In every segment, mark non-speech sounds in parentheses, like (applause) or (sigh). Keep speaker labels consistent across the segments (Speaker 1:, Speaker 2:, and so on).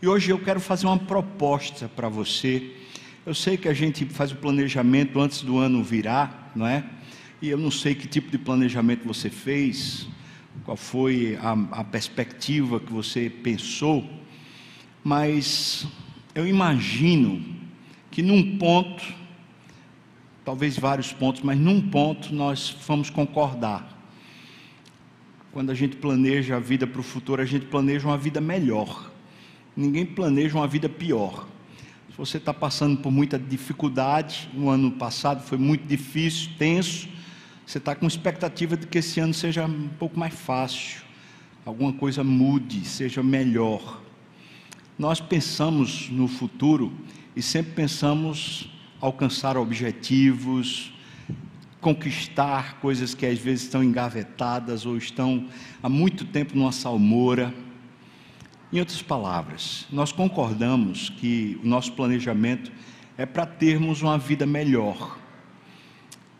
Speaker 1: E hoje eu quero fazer uma proposta para você. Eu sei que a gente faz o planejamento antes do ano virar, não é? E eu não sei que tipo de planejamento você fez, qual foi a, a perspectiva que você pensou, mas eu imagino que num ponto, talvez vários pontos, mas num ponto nós vamos concordar. Quando a gente planeja a vida para o futuro, a gente planeja uma vida melhor. Ninguém planeja uma vida pior. Se você está passando por muita dificuldade, no ano passado foi muito difícil, tenso, você está com expectativa de que esse ano seja um pouco mais fácil, alguma coisa mude, seja melhor. Nós pensamos no futuro e sempre pensamos alcançar objetivos, conquistar coisas que às vezes estão engavetadas ou estão há muito tempo numa salmoura. Em outras palavras, nós concordamos que o nosso planejamento é para termos uma vida melhor.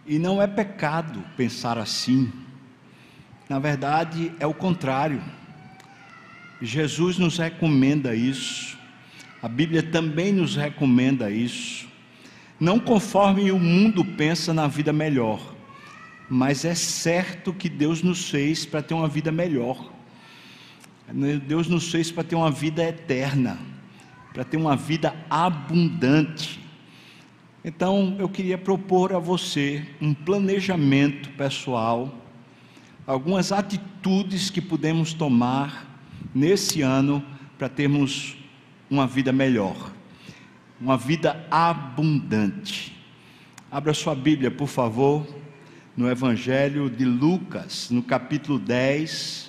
Speaker 1: E não é pecado pensar assim. Na verdade, é o contrário. Jesus nos recomenda isso. A Bíblia também nos recomenda isso. Não conforme o mundo pensa na vida melhor, mas é certo que Deus nos fez para ter uma vida melhor. Deus nos fez para ter uma vida eterna, para ter uma vida abundante. Então, eu queria propor a você um planejamento pessoal, algumas atitudes que podemos tomar nesse ano para termos uma vida melhor, uma vida abundante. Abra sua Bíblia, por favor, no Evangelho de Lucas, no capítulo 10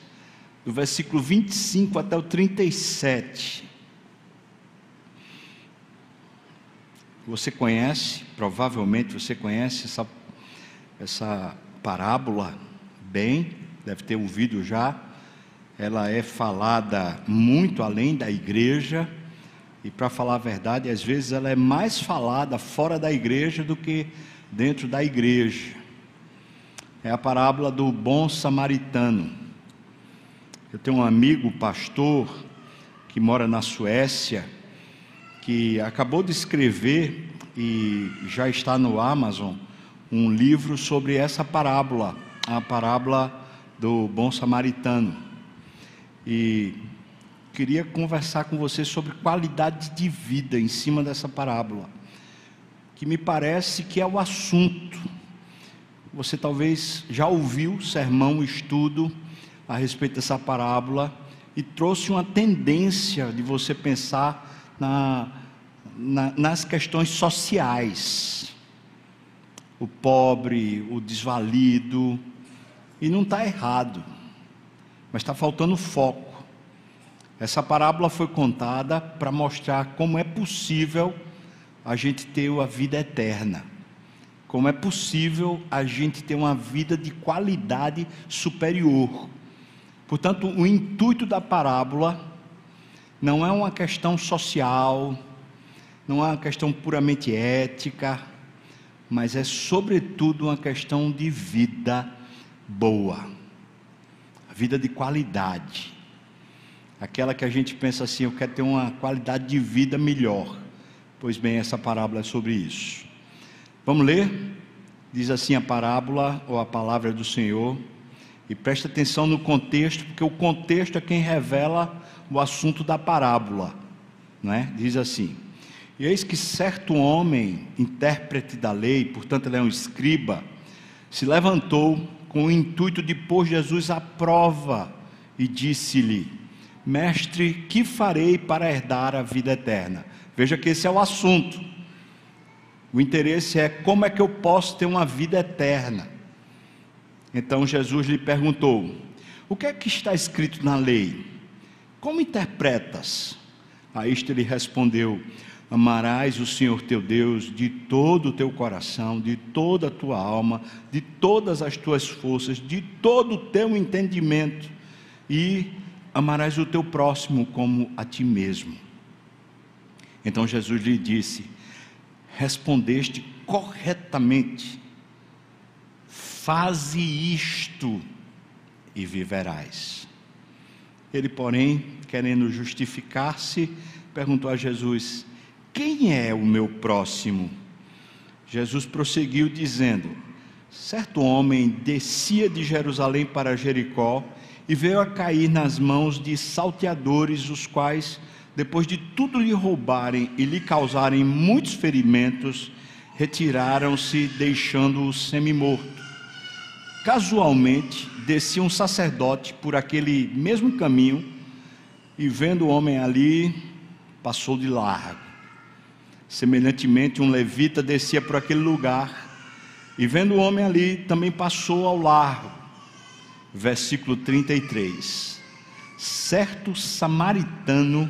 Speaker 1: do versículo 25 até o 37. Você conhece, provavelmente você conhece essa, essa parábola bem, deve ter ouvido já. Ela é falada muito além da igreja, e para falar a verdade, às vezes ela é mais falada fora da igreja do que dentro da igreja. É a parábola do bom samaritano. Eu tenho um amigo, pastor, que mora na Suécia, que acabou de escrever e já está no Amazon um livro sobre essa parábola, a parábola do bom samaritano. E queria conversar com você sobre qualidade de vida em cima dessa parábola, que me parece que é o assunto. Você talvez já ouviu sermão, estudo a respeito dessa parábola e trouxe uma tendência de você pensar na, na, nas questões sociais. O pobre, o desvalido, e não está errado, mas está faltando foco. Essa parábola foi contada para mostrar como é possível a gente ter a vida eterna, como é possível a gente ter uma vida de qualidade superior. Portanto, o intuito da parábola não é uma questão social, não é uma questão puramente ética, mas é sobretudo uma questão de vida boa, vida de qualidade. Aquela que a gente pensa assim, eu quero ter uma qualidade de vida melhor. Pois bem, essa parábola é sobre isso. Vamos ler? Diz assim a parábola ou a palavra do Senhor. E preste atenção no contexto, porque o contexto é quem revela o assunto da parábola. É? Diz assim: E eis que certo homem, intérprete da lei, portanto ele é um escriba, se levantou com o intuito de pôr Jesus à prova e disse-lhe: Mestre, que farei para herdar a vida eterna? Veja que esse é o assunto. O interesse é como é que eu posso ter uma vida eterna. Então Jesus lhe perguntou: O que é que está escrito na lei? Como interpretas? A isto ele respondeu: Amarás o Senhor teu Deus de todo o teu coração, de toda a tua alma, de todas as tuas forças, de todo o teu entendimento, e amarás o teu próximo como a ti mesmo. Então Jesus lhe disse: Respondeste corretamente Faze isto e viverás. Ele, porém, querendo justificar-se, perguntou a Jesus: Quem é o meu próximo? Jesus prosseguiu dizendo: Certo homem descia de Jerusalém para Jericó e veio a cair nas mãos de salteadores, os quais, depois de tudo lhe roubarem e lhe causarem muitos ferimentos, retiraram-se, deixando-o semi-morto. Casualmente, descia um sacerdote por aquele mesmo caminho e, vendo o homem ali, passou de largo. Semelhantemente, um levita descia por aquele lugar e, vendo o homem ali, também passou ao largo. Versículo 33. Certo samaritano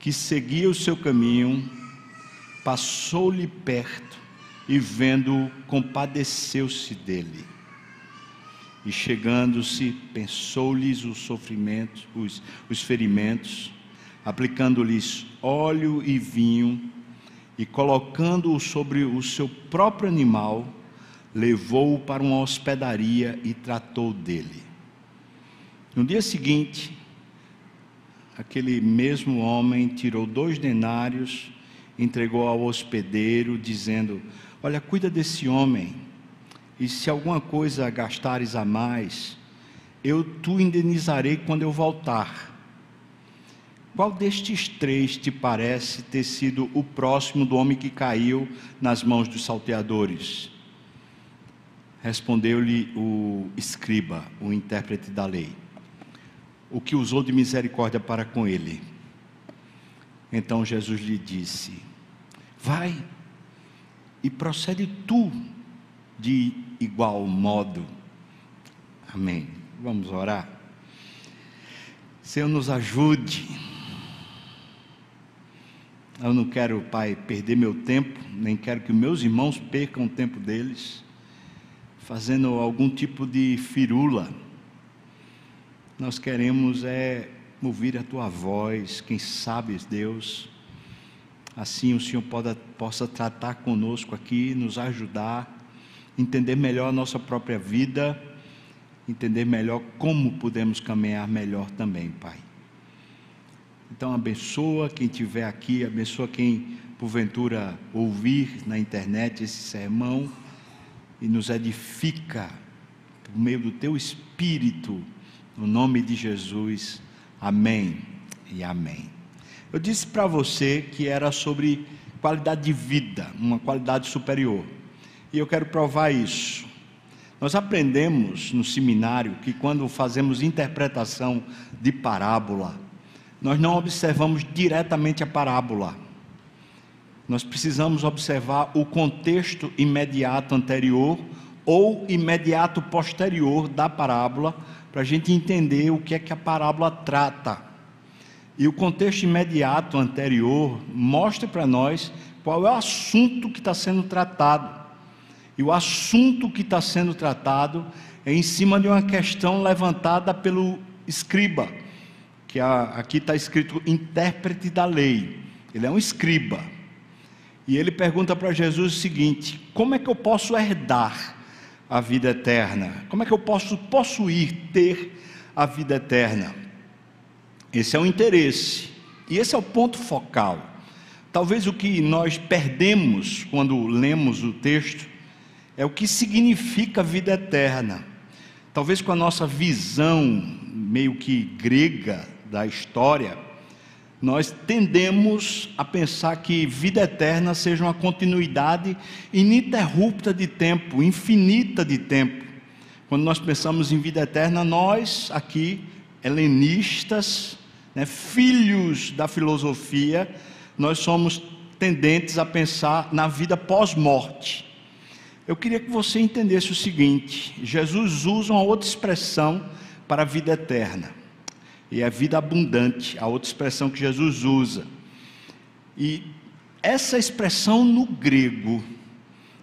Speaker 1: que seguia o seu caminho, passou-lhe perto e, vendo-o, compadeceu-se dele. E chegando-se, pensou-lhes os sofrimentos, os, os ferimentos, aplicando-lhes óleo e vinho, e colocando-o sobre o seu próprio animal, levou-o para uma hospedaria e tratou dele. No dia seguinte, aquele mesmo homem tirou dois denários, entregou ao hospedeiro, dizendo: Olha, cuida desse homem, e se alguma coisa gastares a mais, eu tu indenizarei quando eu voltar. Qual destes três te parece ter sido o próximo do homem que caiu nas mãos dos salteadores? Respondeu-lhe o escriba, o intérprete da lei, o que usou de misericórdia para com ele. Então Jesus lhe disse: Vai e procede tu de igual modo. Amém. Vamos orar. Senhor, nos ajude. Eu não quero, Pai, perder meu tempo, nem quero que meus irmãos percam o tempo deles fazendo algum tipo de firula. Nós queremos é ouvir a tua voz, quem sabe, Deus, assim o Senhor possa tratar conosco aqui, nos ajudar, entender melhor a nossa própria vida, entender melhor como podemos caminhar melhor também, Pai. Então abençoa quem estiver aqui, abençoa quem porventura ouvir na internet esse sermão e nos edifica por meio do teu Espírito, no nome de Jesus. Amém e amém. Eu disse para você que era sobre qualidade de vida, uma qualidade superior. E eu quero provar isso. Nós aprendemos no seminário que quando fazemos interpretação de parábola, nós não observamos diretamente a parábola nós precisamos observar o contexto imediato anterior ou imediato posterior da parábola, para a gente entender o que é que a parábola trata. E o contexto imediato anterior mostra para nós qual é o assunto que está sendo tratado. E o assunto que está sendo tratado é em cima de uma questão levantada pelo escriba, que aqui está escrito intérprete da lei. Ele é um escriba. E ele pergunta para Jesus o seguinte: como é que eu posso herdar a vida eterna? Como é que eu posso possuir, ter a vida eterna? Esse é o interesse, e esse é o ponto focal. Talvez o que nós perdemos quando lemos o texto é o que significa vida eterna. Talvez com a nossa visão meio que grega da história, nós tendemos a pensar que vida eterna seja uma continuidade ininterrupta de tempo, infinita de tempo. Quando nós pensamos em vida eterna, nós aqui, helenistas, né, filhos da filosofia, nós somos tendentes a pensar na vida pós-morte. Eu queria que você entendesse o seguinte: Jesus usa uma outra expressão para a vida eterna e a vida abundante, a outra expressão que Jesus usa. E essa expressão no grego,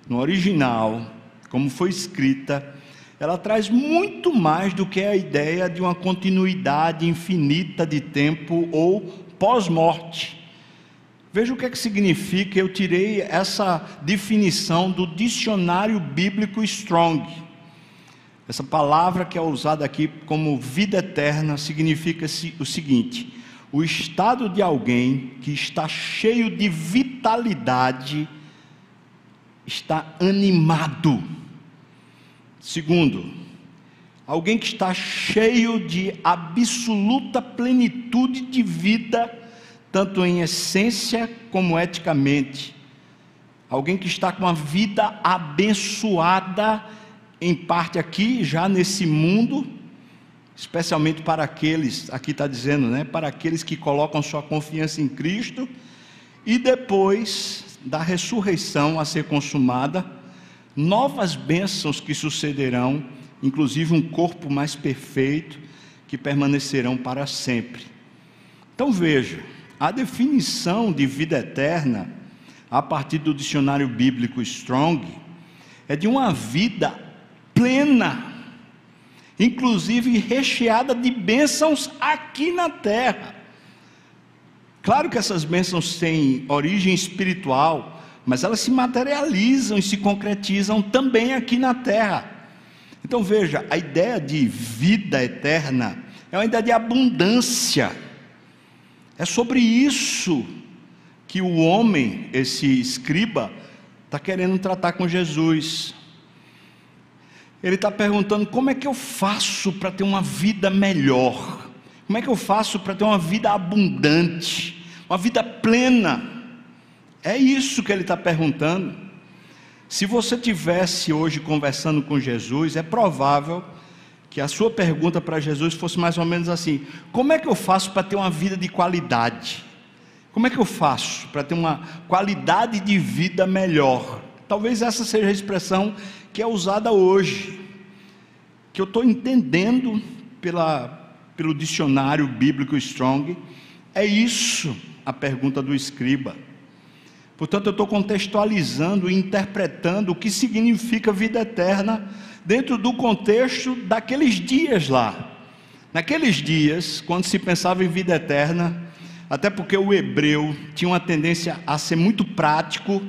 Speaker 1: no original, como foi escrita, ela traz muito mais do que a ideia de uma continuidade infinita de tempo ou pós-morte. Veja o que é que significa, eu tirei essa definição do dicionário bíblico Strong. Essa palavra que é usada aqui como vida eterna significa o seguinte: o estado de alguém que está cheio de vitalidade, está animado. Segundo, alguém que está cheio de absoluta plenitude de vida, tanto em essência como eticamente. Alguém que está com a vida abençoada, em parte aqui, já nesse mundo, especialmente para aqueles, aqui está dizendo, né, para aqueles que colocam sua confiança em Cristo, e depois da ressurreição a ser consumada, novas bênçãos que sucederão, inclusive um corpo mais perfeito, que permanecerão para sempre. Então veja, a definição de vida eterna, a partir do dicionário bíblico Strong, é de uma vida plena, inclusive recheada de bênçãos aqui na terra. Claro que essas bênçãos têm origem espiritual, mas elas se materializam e se concretizam também aqui na terra. Então veja, a ideia de vida eterna é uma ideia de abundância. É sobre isso que o homem, esse escriba, está querendo tratar com Jesus. Ele está perguntando: como é que eu faço para ter uma vida melhor? Como é que eu faço para ter uma vida abundante, uma vida plena? É isso que ele está perguntando. Se você tivesse hoje conversando com Jesus, é provável que a sua pergunta para Jesus fosse mais ou menos assim: como é que eu faço para ter uma vida de qualidade? Como é que eu faço para ter uma qualidade de vida melhor? Talvez essa seja a expressão que é usada hoje, que eu estou entendendo pela, pelo dicionário bíblico Strong, é isso a pergunta do escriba. Portanto, eu estou contextualizando e interpretando o que significa vida eterna dentro do contexto daqueles dias lá. Naqueles dias, quando se pensava em vida eterna, até porque o hebreu tinha uma tendência a ser muito prático,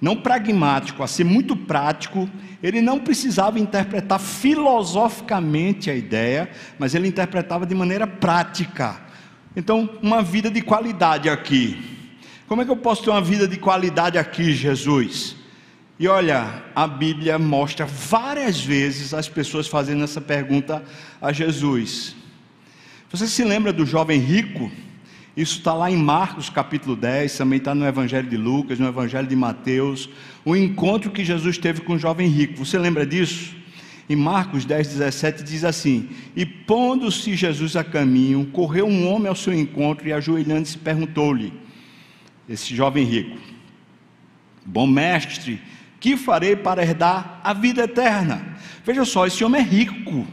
Speaker 1: não pragmático, a ser muito prático, ele não precisava interpretar filosoficamente a ideia, mas ele interpretava de maneira prática. Então, uma vida de qualidade aqui. Como é que eu posso ter uma vida de qualidade aqui, Jesus? E olha, a Bíblia mostra várias vezes as pessoas fazendo essa pergunta a Jesus. Você se lembra do jovem rico? Isso está lá em Marcos capítulo 10, também está no Evangelho de Lucas, no Evangelho de Mateus, o encontro que Jesus teve com o jovem rico. Você lembra disso? Em Marcos 10, 17 diz assim: E pondo-se Jesus a caminho, correu um homem ao seu encontro e ajoelhando-se perguntou-lhe, esse jovem rico, Bom mestre, que farei para herdar a vida eterna? Veja só, esse homem é rico.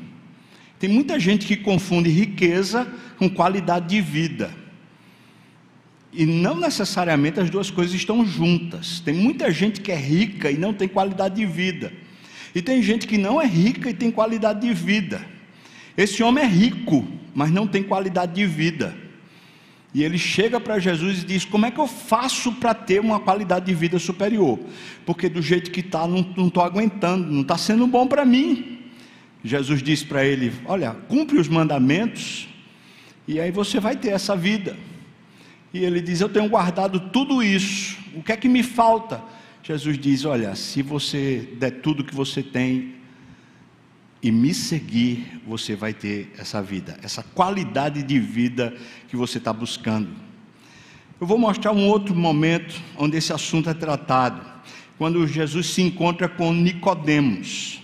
Speaker 1: Tem muita gente que confunde riqueza com qualidade de vida. E não necessariamente as duas coisas estão juntas. Tem muita gente que é rica e não tem qualidade de vida. E tem gente que não é rica e tem qualidade de vida. Esse homem é rico, mas não tem qualidade de vida. E ele chega para Jesus e diz: Como é que eu faço para ter uma qualidade de vida superior? Porque do jeito que está, não estou aguentando, não está sendo bom para mim. Jesus disse para ele: Olha, cumpre os mandamentos, e aí você vai ter essa vida. E ele diz: Eu tenho guardado tudo isso, o que é que me falta? Jesus diz: Olha, se você der tudo que você tem e me seguir, você vai ter essa vida, essa qualidade de vida que você está buscando. Eu vou mostrar um outro momento onde esse assunto é tratado, quando Jesus se encontra com Nicodemos.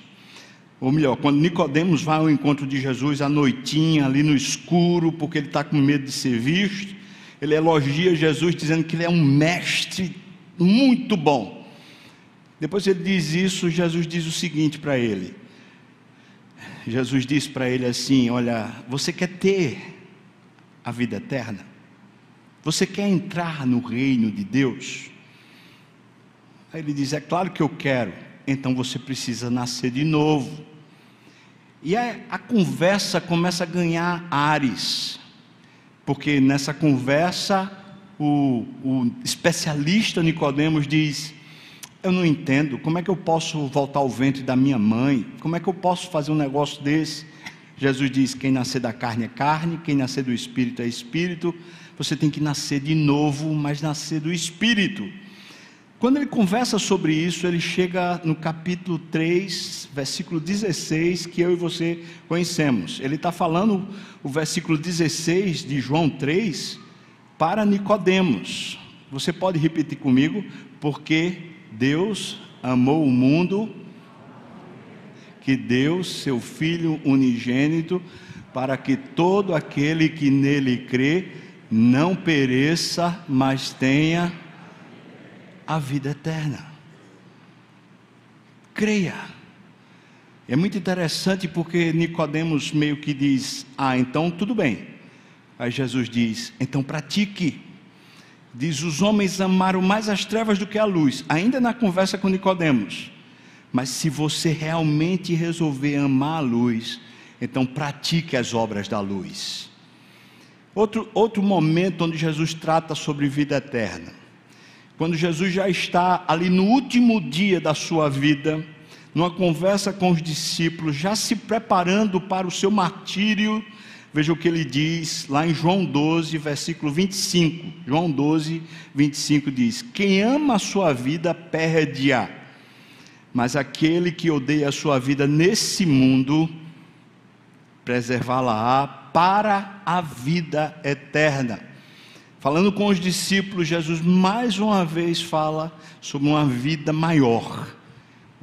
Speaker 1: Ou melhor, quando Nicodemos vai ao encontro de Jesus à noitinha, ali no escuro, porque ele está com medo de ser visto ele elogia Jesus dizendo que ele é um mestre muito bom. Depois ele diz isso, Jesus diz o seguinte para ele. Jesus diz para ele assim: Olha, você quer ter a vida eterna? Você quer entrar no reino de Deus? Aí ele diz: É claro que eu quero. Então você precisa nascer de novo. E a, a conversa começa a ganhar ares porque nessa conversa o, o especialista Nicodemos diz: Eu não entendo, como é que eu posso voltar ao ventre da minha mãe? Como é que eu posso fazer um negócio desse? Jesus diz: Quem nascer da carne é carne, quem nascer do espírito é espírito, você tem que nascer de novo, mas nascer do Espírito. Quando ele conversa sobre isso, ele chega no capítulo 3, versículo 16, que eu e você conhecemos. Ele está falando o versículo 16 de João 3 para Nicodemos. Você pode repetir comigo? Porque Deus amou o mundo que deu seu Filho unigênito, para que todo aquele que nele crê não pereça, mas tenha a vida eterna. Creia. É muito interessante porque Nicodemos meio que diz: "Ah, então tudo bem". Aí Jesus diz: "Então pratique". Diz: "Os homens amaram mais as trevas do que a luz". Ainda na conversa com Nicodemos. Mas se você realmente resolver amar a luz, então pratique as obras da luz. Outro, outro momento onde Jesus trata sobre vida eterna. Quando Jesus já está ali no último dia da sua vida, numa conversa com os discípulos, já se preparando para o seu martírio, veja o que ele diz lá em João 12, versículo 25. João 12, 25 diz: Quem ama a sua vida, perde-a mas aquele que odeia a sua vida nesse mundo, preservá-la-á para a vida eterna. Falando com os discípulos, Jesus mais uma vez fala sobre uma vida maior,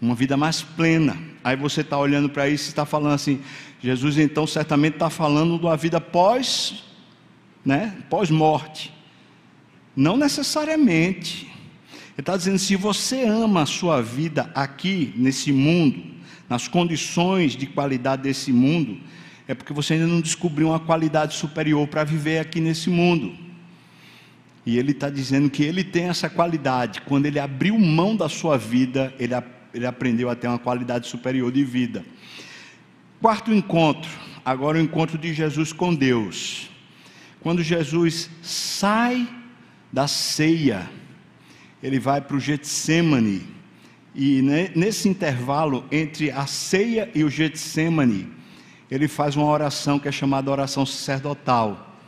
Speaker 1: uma vida mais plena. Aí você está olhando para isso e está falando assim: Jesus então certamente está falando uma vida pós, né, pós-morte. Não necessariamente. Ele está dizendo: se você ama a sua vida aqui, nesse mundo, nas condições de qualidade desse mundo, é porque você ainda não descobriu uma qualidade superior para viver aqui nesse mundo. E ele está dizendo que ele tem essa qualidade. Quando ele abriu mão da sua vida, ele, ele aprendeu a ter uma qualidade superior de vida. Quarto encontro, agora o encontro de Jesus com Deus. Quando Jesus sai da ceia, ele vai para o Getsemane. E nesse intervalo entre a ceia e o Getsemane, ele faz uma oração que é chamada oração sacerdotal.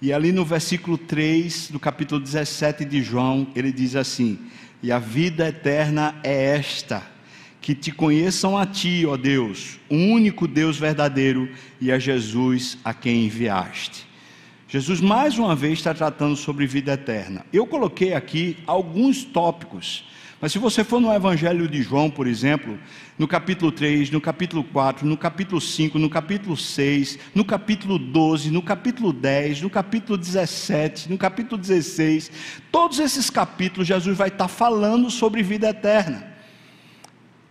Speaker 1: E ali no versículo 3 do capítulo 17 de João, ele diz assim: E a vida eterna é esta, que te conheçam a ti, ó Deus, o único Deus verdadeiro, e a Jesus a quem enviaste. Jesus mais uma vez está tratando sobre vida eterna. Eu coloquei aqui alguns tópicos, mas se você for no Evangelho de João, por exemplo, no capítulo 3, no capítulo 4, no capítulo 5, no capítulo 6, no capítulo 12, no capítulo 10, no capítulo 17, no capítulo 16, todos esses capítulos Jesus vai estar falando sobre vida eterna.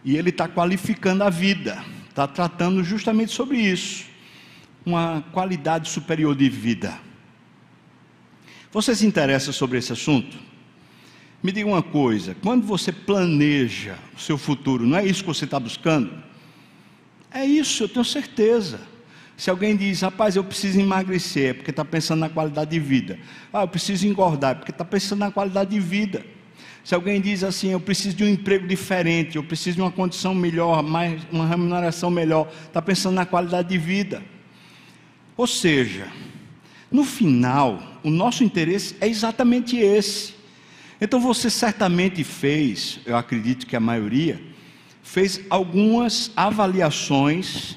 Speaker 1: E ele está qualificando a vida, está tratando justamente sobre isso, uma qualidade superior de vida. Você se interessa sobre esse assunto? Me diga uma coisa: quando você planeja o seu futuro, não é isso que você está buscando? É isso, eu tenho certeza. Se alguém diz, rapaz, eu preciso emagrecer, é porque está pensando na qualidade de vida. Ah, eu preciso engordar, é porque está pensando na qualidade de vida. Se alguém diz assim, eu preciso de um emprego diferente, eu preciso de uma condição melhor, mais, uma remuneração melhor, está pensando na qualidade de vida. Ou seja, no final, o nosso interesse é exatamente esse. Então você certamente fez, eu acredito que a maioria, fez algumas avaliações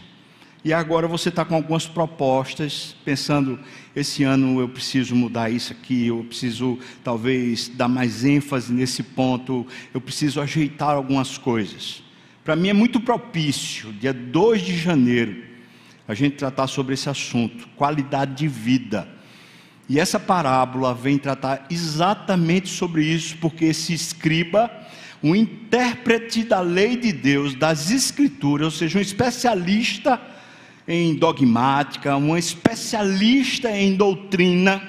Speaker 1: e agora você está com algumas propostas, pensando: esse ano eu preciso mudar isso aqui, eu preciso talvez dar mais ênfase nesse ponto, eu preciso ajeitar algumas coisas. Para mim é muito propício, dia 2 de janeiro, a gente tratar sobre esse assunto, qualidade de vida. E essa parábola vem tratar exatamente sobre isso, porque esse escriba, um intérprete da lei de Deus, das escrituras, ou seja, um especialista em dogmática, um especialista em doutrina,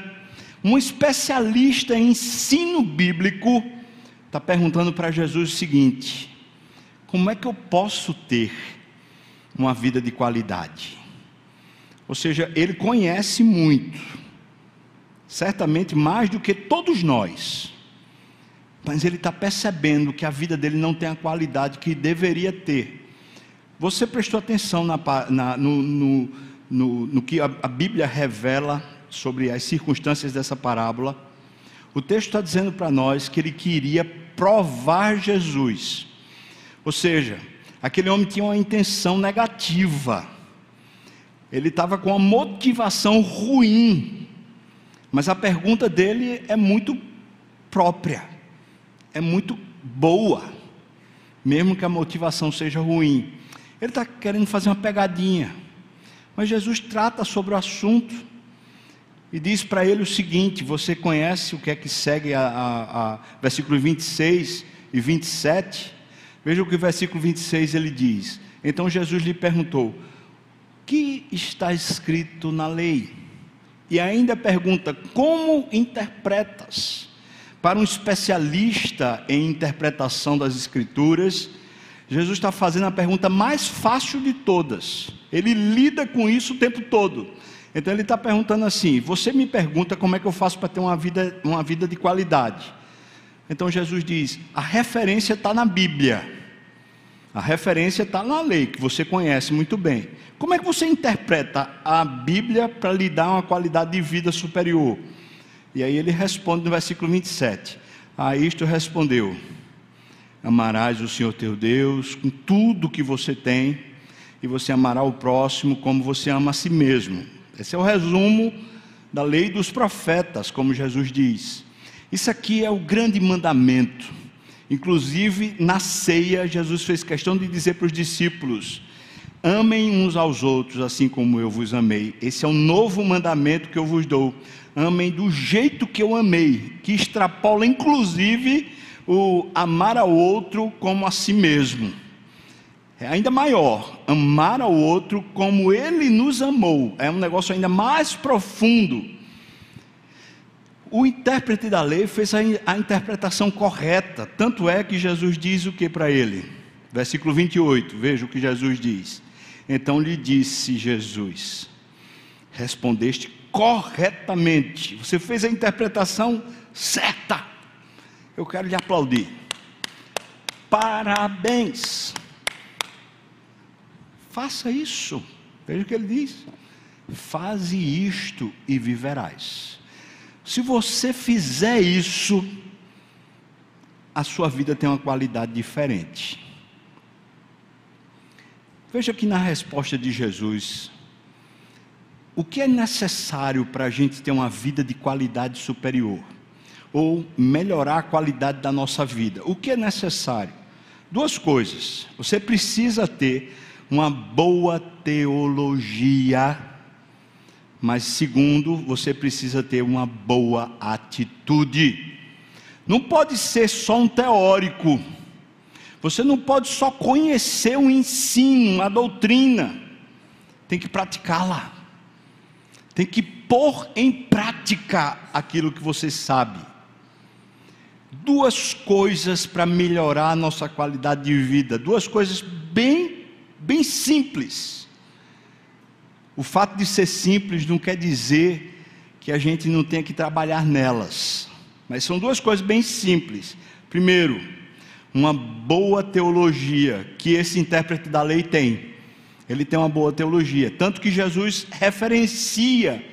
Speaker 1: um especialista em ensino bíblico, está perguntando para Jesus o seguinte: como é que eu posso ter uma vida de qualidade? Ou seja, ele conhece muito, certamente mais do que todos nós, mas ele está percebendo que a vida dele não tem a qualidade que deveria ter. Você prestou atenção na, na, no, no, no, no, que a, a Bíblia revela sobre as circunstâncias dessa parábola, o texto está dizendo para nós que ele queria provar Jesus. Ou seja, aquele homem tinha uma intenção negativa. Ele estava com uma motivação ruim. Mas a pergunta dele é muito própria, é muito boa, mesmo que a motivação seja ruim. Ele está querendo fazer uma pegadinha. Mas Jesus trata sobre o assunto e diz para ele o seguinte: você conhece o que é que segue a, a, a versículo 26 e 27? Veja o que o versículo 26 ele diz. Então Jesus lhe perguntou: que está escrito na lei? E ainda pergunta: Como interpretas? Para um especialista em interpretação das Escrituras, Jesus está fazendo a pergunta mais fácil de todas. Ele lida com isso o tempo todo. Então ele está perguntando assim: Você me pergunta como é que eu faço para ter uma vida, uma vida de qualidade? Então Jesus diz: A referência está na Bíblia. A referência está na lei, que você conhece muito bem. Como é que você interpreta a Bíblia para lhe dar uma qualidade de vida superior? E aí ele responde no versículo 27. A isto respondeu: Amarás o Senhor teu Deus com tudo que você tem, e você amará o próximo como você ama a si mesmo. Esse é o resumo da lei dos profetas, como Jesus diz. Isso aqui é o grande mandamento. Inclusive, na ceia, Jesus fez questão de dizer para os discípulos: Amem uns aos outros, assim como eu vos amei. Esse é o novo mandamento que eu vos dou. Amem do jeito que eu amei, que extrapola inclusive o amar ao outro como a si mesmo. É ainda maior, amar ao outro como ele nos amou. É um negócio ainda mais profundo. O intérprete da lei fez a, a interpretação correta, tanto é que Jesus diz o que para ele? Versículo 28, veja o que Jesus diz. Então lhe disse Jesus: Respondeste corretamente, você fez a interpretação certa eu quero lhe aplaudir. Parabéns. Faça isso. Veja o que ele diz. Faze isto e viverás. Se você fizer isso, a sua vida tem uma qualidade diferente. Veja que na resposta de Jesus, o que é necessário para a gente ter uma vida de qualidade superior? Ou melhorar a qualidade da nossa vida. O que é necessário? Duas coisas. Você precisa ter uma boa teologia, mas segundo, você precisa ter uma boa atitude. Não pode ser só um teórico. Você não pode só conhecer o ensino, a doutrina. Tem que praticá-la. Tem que pôr em prática aquilo que você sabe duas coisas para melhorar a nossa qualidade de vida, duas coisas bem, bem simples. O fato de ser simples não quer dizer que a gente não tenha que trabalhar nelas, mas são duas coisas bem simples. Primeiro, uma boa teologia que esse intérprete da lei tem. Ele tem uma boa teologia, tanto que Jesus referencia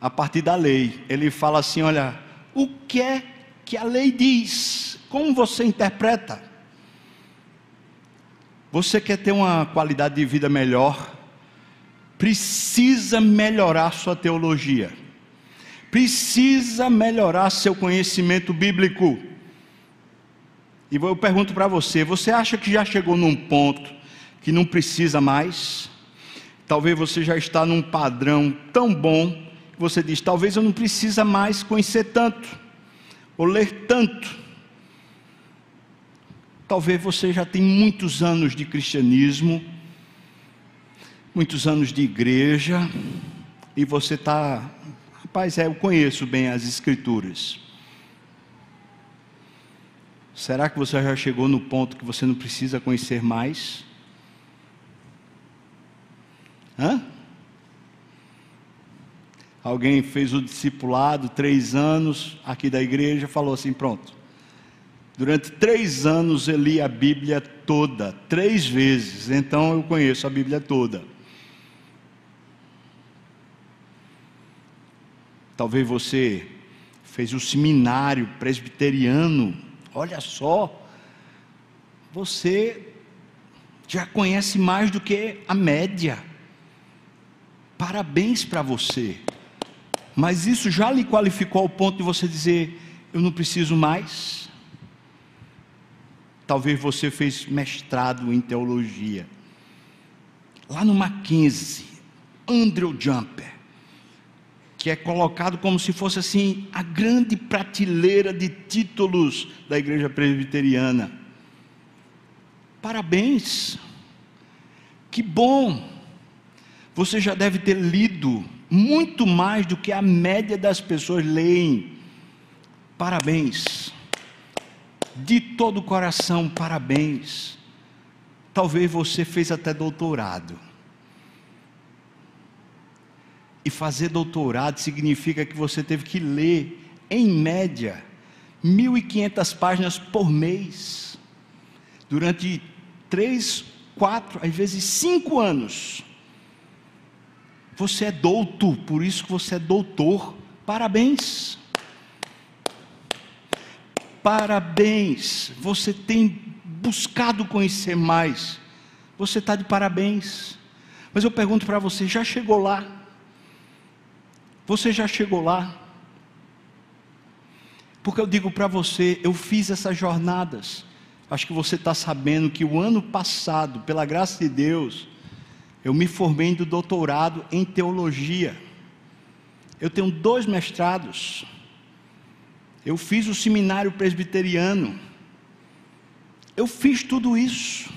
Speaker 1: a partir da lei. Ele fala assim: olha, o que é que a lei diz. Como você interpreta? Você quer ter uma qualidade de vida melhor? Precisa melhorar sua teologia. Precisa melhorar seu conhecimento bíblico. E eu pergunto para você: você acha que já chegou num ponto que não precisa mais? Talvez você já está num padrão tão bom que você diz: talvez eu não precisa mais conhecer tanto ou ler tanto. Talvez você já tem muitos anos de cristianismo, muitos anos de igreja, e você está, rapaz, é, eu conheço bem as escrituras. Será que você já chegou no ponto que você não precisa conhecer mais? Hã? Alguém fez o discipulado, três anos, aqui da igreja, falou assim: pronto. Durante três anos eu li a Bíblia toda, três vezes, então eu conheço a Bíblia toda. Talvez você fez o seminário presbiteriano. Olha só, você já conhece mais do que a média. Parabéns para você. Mas isso já lhe qualificou ao ponto de você dizer: eu não preciso mais. Talvez você fez mestrado em teologia. Lá no Mackenzie, Andrew Jumper, que é colocado como se fosse assim a grande prateleira de títulos da igreja presbiteriana. Parabéns. Que bom. Você já deve ter lido muito mais do que a média das pessoas leem. Parabéns. De todo o coração, parabéns. Talvez você fez até doutorado. E fazer doutorado significa que você teve que ler, em média, 1.500 páginas por mês, durante três, quatro, às vezes cinco anos. Você é douto, por isso que você é doutor. Parabéns. Parabéns. Você tem buscado conhecer mais. Você está de parabéns. Mas eu pergunto para você: já chegou lá? Você já chegou lá? Porque eu digo para você: eu fiz essas jornadas. Acho que você está sabendo que o ano passado, pela graça de Deus, eu me formei do doutorado em teologia. Eu tenho dois mestrados. Eu fiz o seminário presbiteriano. Eu fiz tudo isso.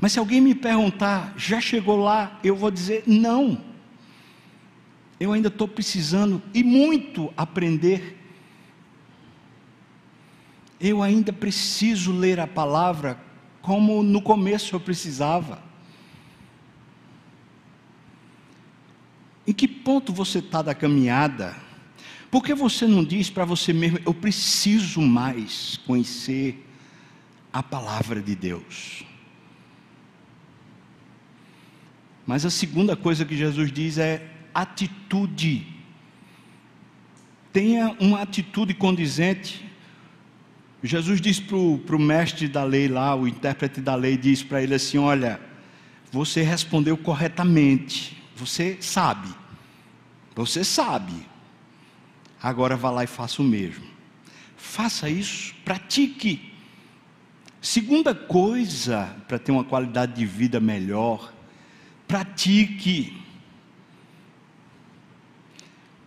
Speaker 1: Mas se alguém me perguntar, já chegou lá? Eu vou dizer não. Eu ainda estou precisando e muito aprender. Eu ainda preciso ler a palavra como no começo eu precisava. Em que ponto você está da caminhada? Por que você não diz para você mesmo, eu preciso mais conhecer a palavra de Deus? Mas a segunda coisa que Jesus diz é atitude. Tenha uma atitude condizente. Jesus diz para o mestre da lei lá, o intérprete da lei, diz para ele assim: Olha, você respondeu corretamente, você sabe, você sabe. Agora vá lá e faça o mesmo. Faça isso, pratique. Segunda coisa para ter uma qualidade de vida melhor, pratique.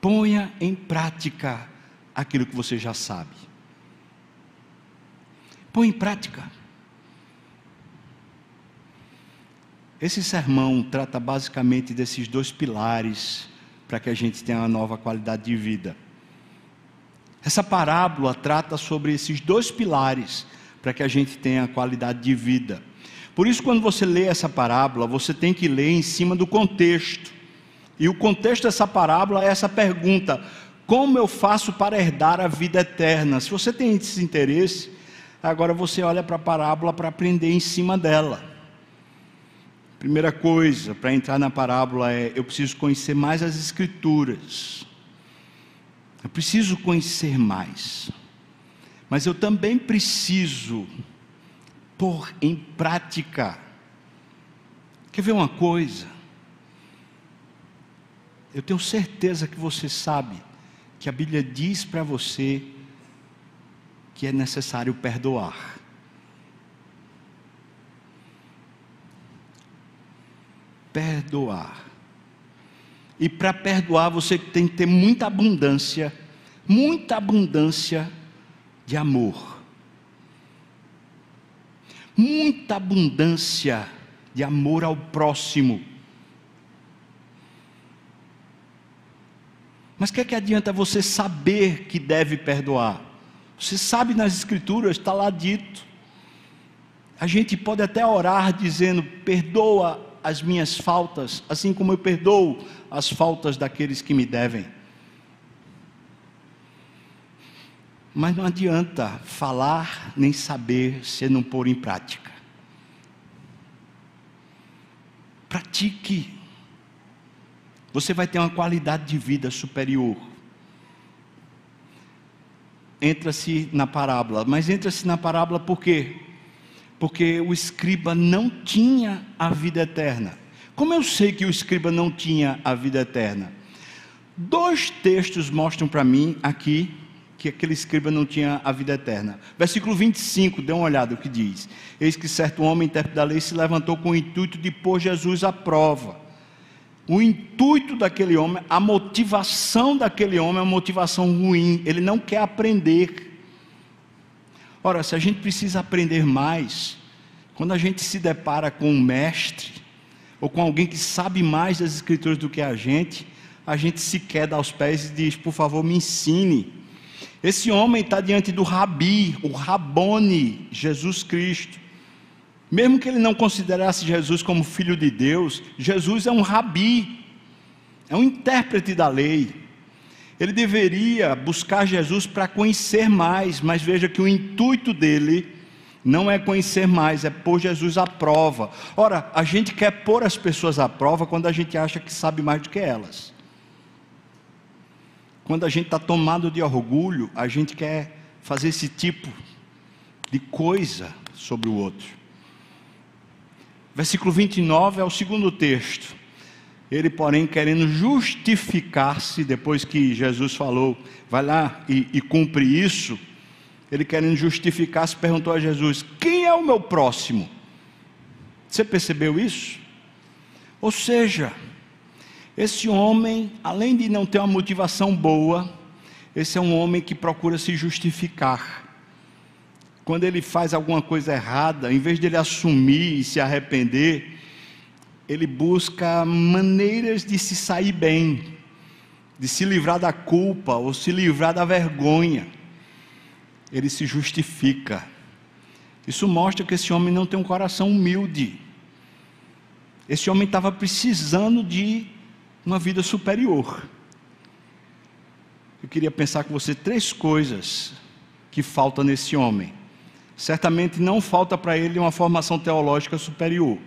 Speaker 1: Ponha em prática aquilo que você já sabe. Põe em prática. Esse sermão trata basicamente desses dois pilares para que a gente tenha uma nova qualidade de vida. Essa parábola trata sobre esses dois pilares para que a gente tenha qualidade de vida. Por isso, quando você lê essa parábola, você tem que ler em cima do contexto. E o contexto dessa parábola é essa pergunta: como eu faço para herdar a vida eterna? Se você tem esse interesse, agora você olha para a parábola para aprender em cima dela. Primeira coisa para entrar na parábola é: eu preciso conhecer mais as Escrituras. Eu preciso conhecer mais. Mas eu também preciso pôr em prática. Quer ver uma coisa? Eu tenho certeza que você sabe que a Bíblia diz para você que é necessário perdoar. Perdoar. E para perdoar você tem que ter muita abundância, muita abundância de amor. Muita abundância de amor ao próximo. Mas o que, é que adianta você saber que deve perdoar? Você sabe nas Escrituras, está lá dito. A gente pode até orar dizendo: perdoa as minhas faltas, assim como eu perdoo as faltas daqueles que me devem. Mas não adianta falar nem saber se não pôr em prática. Pratique. você vai ter uma qualidade de vida superior. Entra-se na parábola, mas entra-se na parábola por quê? Porque o escriba não tinha a vida eterna. Como eu sei que o escriba não tinha a vida eterna? Dois textos mostram para mim aqui que aquele escriba não tinha a vida eterna. Versículo 25, dê uma olhada o que diz. Eis que certo homem, intérprete da lei, se levantou com o intuito de pôr Jesus à prova. O intuito daquele homem, a motivação daquele homem é uma motivação ruim, ele não quer aprender. Ora, se a gente precisa aprender mais, quando a gente se depara com um mestre, ou com alguém que sabe mais das escrituras do que a gente, a gente se queda aos pés e diz: por favor, me ensine. Esse homem está diante do Rabi, o Rabone, Jesus Cristo. Mesmo que ele não considerasse Jesus como filho de Deus, Jesus é um rabi, é um intérprete da lei. Ele deveria buscar Jesus para conhecer mais, mas veja que o intuito dele não é conhecer mais, é pôr Jesus à prova. Ora, a gente quer pôr as pessoas à prova quando a gente acha que sabe mais do que elas. Quando a gente está tomado de orgulho, a gente quer fazer esse tipo de coisa sobre o outro. Versículo 29 é o segundo texto. Ele, porém, querendo justificar-se, depois que Jesus falou, vai lá e, e cumpre isso, ele querendo justificar-se, perguntou a Jesus: Quem é o meu próximo? Você percebeu isso? Ou seja, esse homem, além de não ter uma motivação boa, esse é um homem que procura se justificar. Quando ele faz alguma coisa errada, em vez de ele assumir e se arrepender, ele busca maneiras de se sair bem, de se livrar da culpa ou se livrar da vergonha. Ele se justifica. Isso mostra que esse homem não tem um coração humilde. Esse homem estava precisando de uma vida superior. Eu queria pensar com você três coisas que faltam nesse homem. Certamente não falta para ele uma formação teológica superior.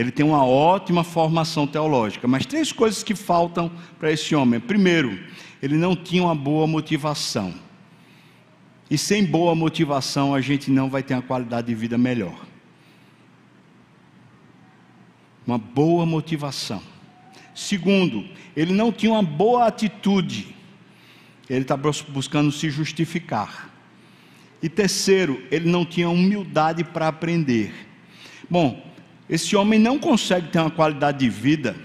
Speaker 1: Ele tem uma ótima formação teológica, mas três coisas que faltam para esse homem. Primeiro, ele não tinha uma boa motivação. E sem boa motivação a gente não vai ter uma qualidade de vida melhor. Uma boa motivação. Segundo, ele não tinha uma boa atitude. Ele está buscando se justificar. E terceiro, ele não tinha humildade para aprender. Bom, esse homem não consegue ter uma qualidade de vida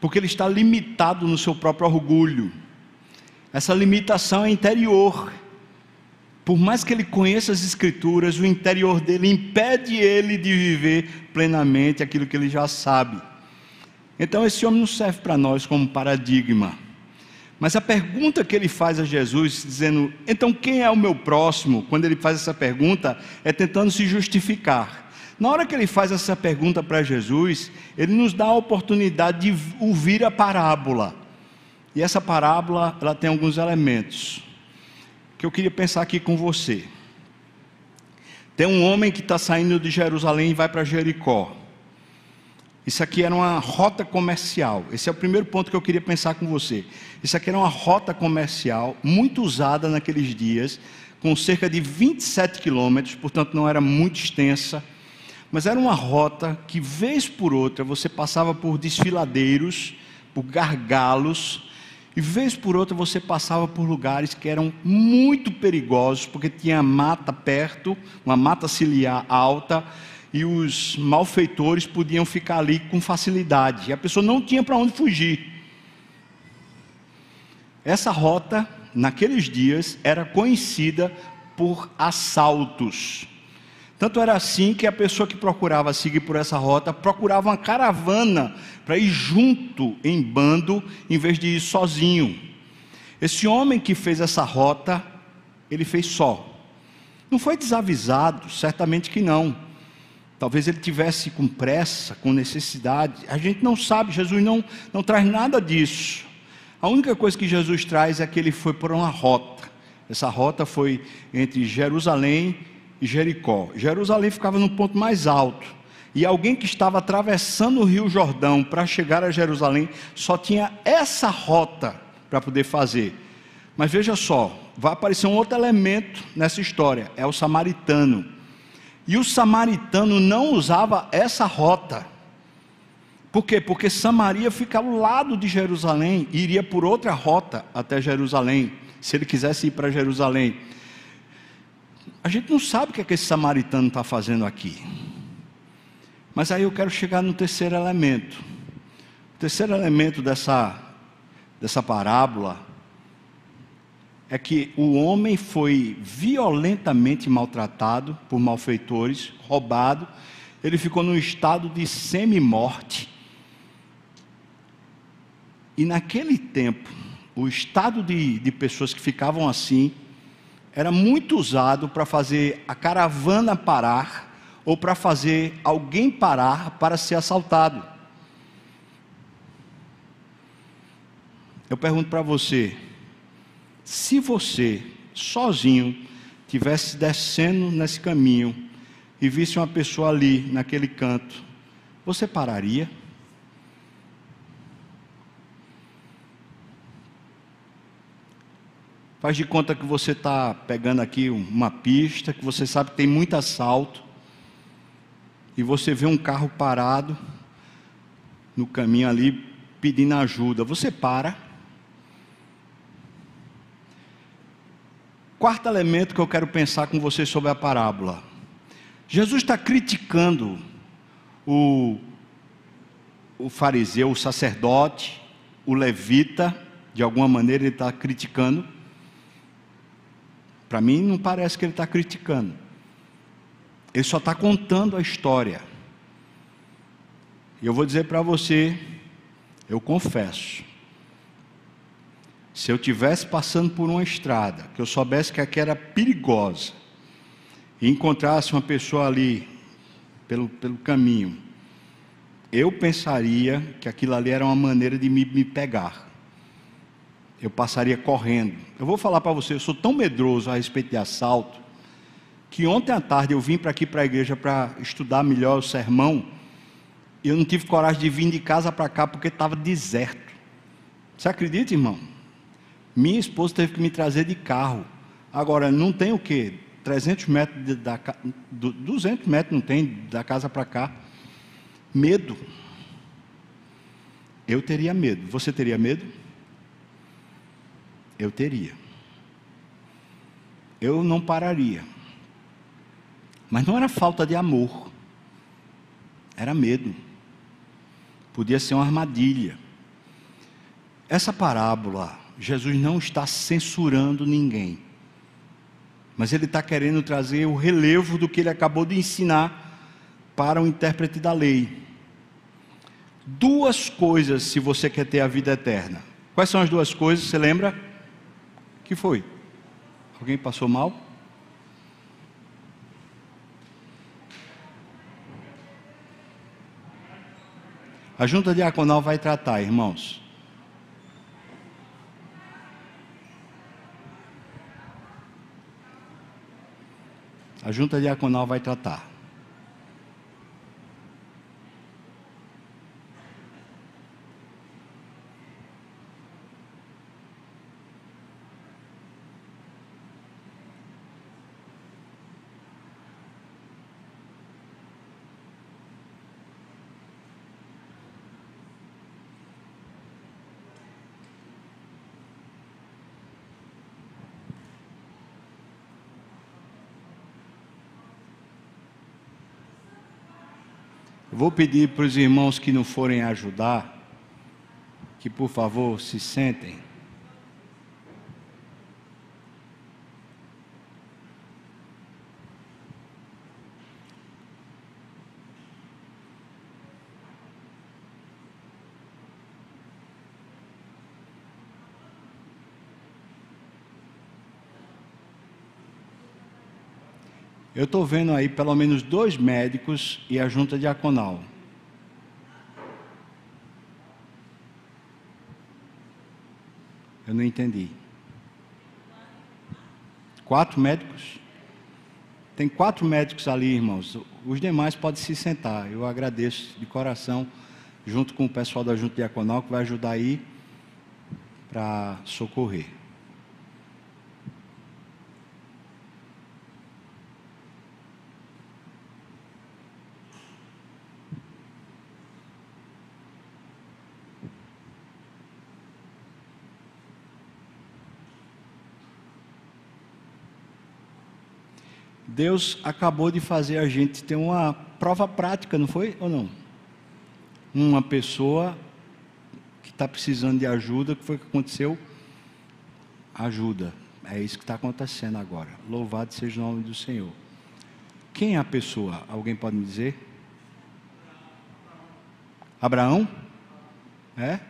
Speaker 1: porque ele está limitado no seu próprio orgulho. Essa limitação é interior. Por mais que ele conheça as Escrituras, o interior dele impede ele de viver plenamente aquilo que ele já sabe. Então esse homem não serve para nós como paradigma. Mas a pergunta que ele faz a Jesus, dizendo, então quem é o meu próximo? Quando ele faz essa pergunta, é tentando se justificar. Na hora que ele faz essa pergunta para Jesus, ele nos dá a oportunidade de ouvir a parábola. E essa parábola, ela tem alguns elementos que eu queria pensar aqui com você. Tem um homem que está saindo de Jerusalém e vai para Jericó. Isso aqui era uma rota comercial. Esse é o primeiro ponto que eu queria pensar com você. Isso aqui era uma rota comercial muito usada naqueles dias, com cerca de 27 quilômetros, portanto não era muito extensa, mas era uma rota que, vez por outra, você passava por desfiladeiros, por gargalos, e vez por outra você passava por lugares que eram muito perigosos, porque tinha mata perto, uma mata ciliar alta, e os malfeitores podiam ficar ali com facilidade. E a pessoa não tinha para onde fugir. Essa rota, naqueles dias, era conhecida por assaltos. Tanto era assim que a pessoa que procurava seguir por essa rota procurava uma caravana para ir junto em bando, em vez de ir sozinho. Esse homem que fez essa rota, ele fez só. Não foi desavisado, certamente que não. Talvez ele tivesse com pressa, com necessidade. A gente não sabe, Jesus não, não traz nada disso. A única coisa que Jesus traz é que ele foi por uma rota. Essa rota foi entre Jerusalém Jericó. Jerusalém ficava no ponto mais alto. e alguém que estava atravessando o Rio Jordão para chegar a Jerusalém só tinha essa rota para poder fazer. Mas veja só, vai aparecer um outro elemento nessa história: é o samaritano. E o samaritano não usava essa rota. Por quê? Porque Samaria fica ao lado de Jerusalém iria por outra rota até Jerusalém, se ele quisesse ir para Jerusalém. A gente não sabe o que, é que esse samaritano está fazendo aqui. Mas aí eu quero chegar no terceiro elemento. O terceiro elemento dessa, dessa parábola é que o homem foi violentamente maltratado por malfeitores, roubado, ele ficou num estado de semi-morte. E naquele tempo, o estado de, de pessoas que ficavam assim era muito usado para fazer a caravana parar ou para fazer alguém parar para ser assaltado. Eu pergunto para você: se você, sozinho, tivesse descendo nesse caminho e visse uma pessoa ali, naquele canto, você pararia? Faz de conta que você está pegando aqui uma pista, que você sabe que tem muito assalto, e você vê um carro parado no caminho ali pedindo ajuda, você para. Quarto elemento que eu quero pensar com você sobre a parábola. Jesus está criticando o, o fariseu, o sacerdote, o levita, de alguma maneira ele está criticando. Para mim, não parece que ele está criticando. Ele só está contando a história. E eu vou dizer para você, eu confesso, se eu tivesse passando por uma estrada, que eu soubesse que aqui era perigosa, e encontrasse uma pessoa ali pelo, pelo caminho, eu pensaria que aquilo ali era uma maneira de me, me pegar. Eu passaria correndo. Eu vou falar para você, eu sou tão medroso a respeito de assalto, que ontem à tarde eu vim para aqui para a igreja para estudar melhor o sermão, e eu não tive coragem de vir de casa para cá porque estava deserto. Você acredita, irmão? Minha esposa teve que me trazer de carro. Agora, não tem o quê? 300 metros, de, da, 200 metros não tem da casa para cá. Medo. Eu teria medo. Você teria medo? Eu teria. Eu não pararia. Mas não era falta de amor, era medo. Podia ser uma armadilha. Essa parábola, Jesus não está censurando ninguém, mas ele está querendo trazer o relevo do que ele acabou de ensinar para o intérprete da lei. Duas coisas se você quer ter a vida eterna. Quais são as duas coisas? Você lembra? Que foi? Alguém passou mal? A junta diaconal vai tratar, irmãos. A junta diaconal vai tratar. Vou pedir para os irmãos que não forem ajudar, que por favor se sentem. Estou vendo aí pelo menos dois médicos e a junta diaconal. Eu não entendi. Quatro médicos? Tem quatro médicos ali, irmãos. Os demais podem se sentar. Eu agradeço de coração, junto com o pessoal da Junta Diaconal, que vai ajudar aí para socorrer. Deus acabou de fazer a gente ter uma prova prática, não foi ou não? Uma pessoa que está precisando de ajuda, o que foi que aconteceu? Ajuda. É isso que está acontecendo agora. Louvado seja o nome do Senhor. Quem é a pessoa? Alguém pode me dizer? Abraão? É?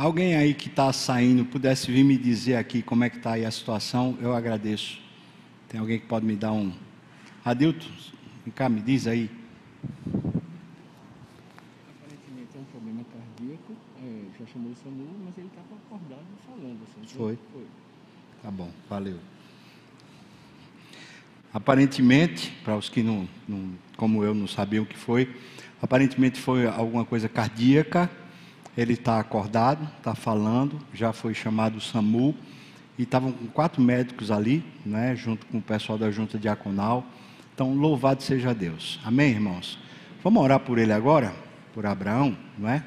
Speaker 1: Alguém aí que está saindo pudesse vir me dizer aqui como é que está aí a situação, eu agradeço. Tem alguém que pode me dar um. Adilto, vem cá, me diz aí.
Speaker 2: Aparentemente é um problema cardíaco, é, já chamou o SAMU, mas ele estava acordado falando. Assim,
Speaker 1: Foi? Foi. Tá bom, valeu. Aparentemente, para os que não, não, como eu, não sabiam o que foi, aparentemente foi alguma coisa cardíaca ele está acordado, está falando, já foi chamado o SAMU, e estavam com quatro médicos ali, né, junto com o pessoal da junta diaconal. Então, louvado seja Deus. Amém, irmãos? Vamos orar por ele agora, por Abraão, não é?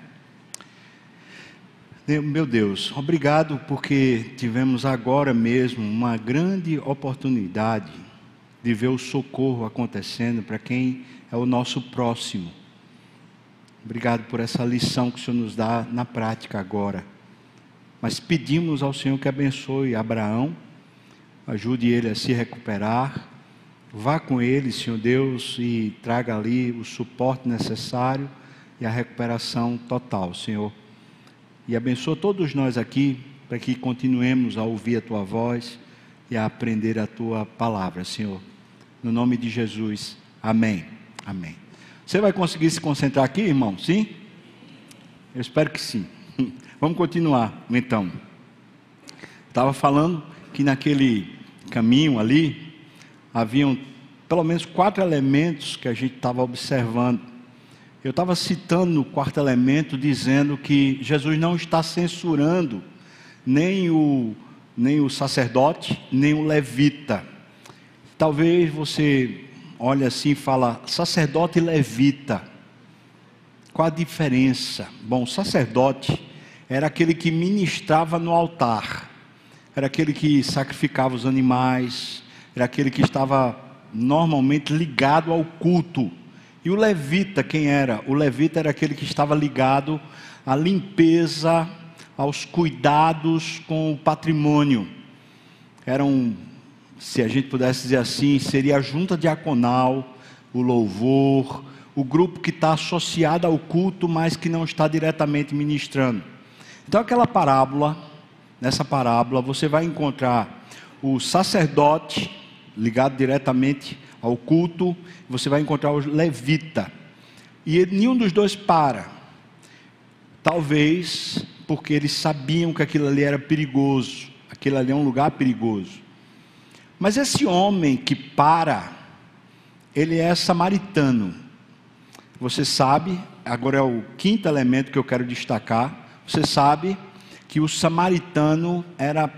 Speaker 1: Meu Deus, obrigado porque tivemos agora mesmo uma grande oportunidade de ver o socorro acontecendo para quem é o nosso próximo Obrigado por essa lição que o Senhor nos dá na prática agora. Mas pedimos ao Senhor que abençoe Abraão, ajude ele a se recuperar. Vá com ele, Senhor Deus, e traga ali o suporte necessário e a recuperação total, Senhor. E abençoa todos nós aqui, para que continuemos a ouvir a tua voz e a aprender a tua palavra, Senhor. No nome de Jesus. Amém. Amém. Você vai conseguir se concentrar aqui, irmão? Sim? Eu espero que sim. (laughs) Vamos continuar, então. Estava falando que naquele caminho ali, haviam pelo menos quatro elementos que a gente estava observando. Eu estava citando o quarto elemento, dizendo que Jesus não está censurando nem o, nem o sacerdote, nem o levita. Talvez você olha assim e fala: sacerdote levita. Qual a diferença? Bom, sacerdote era aquele que ministrava no altar, era aquele que sacrificava os animais, era aquele que estava normalmente ligado ao culto. E o levita, quem era? O levita era aquele que estava ligado à limpeza, aos cuidados com o patrimônio. Eram se a gente pudesse dizer assim, seria a junta diaconal, o louvor, o grupo que está associado ao culto, mas que não está diretamente ministrando. Então, aquela parábola, nessa parábola, você vai encontrar o sacerdote ligado diretamente ao culto, você vai encontrar o levita. E nenhum dos dois para. Talvez porque eles sabiam que aquilo ali era perigoso, aquilo ali é um lugar perigoso. Mas esse homem que para, ele é samaritano. Você sabe, agora é o quinto elemento que eu quero destacar. Você sabe que o samaritano era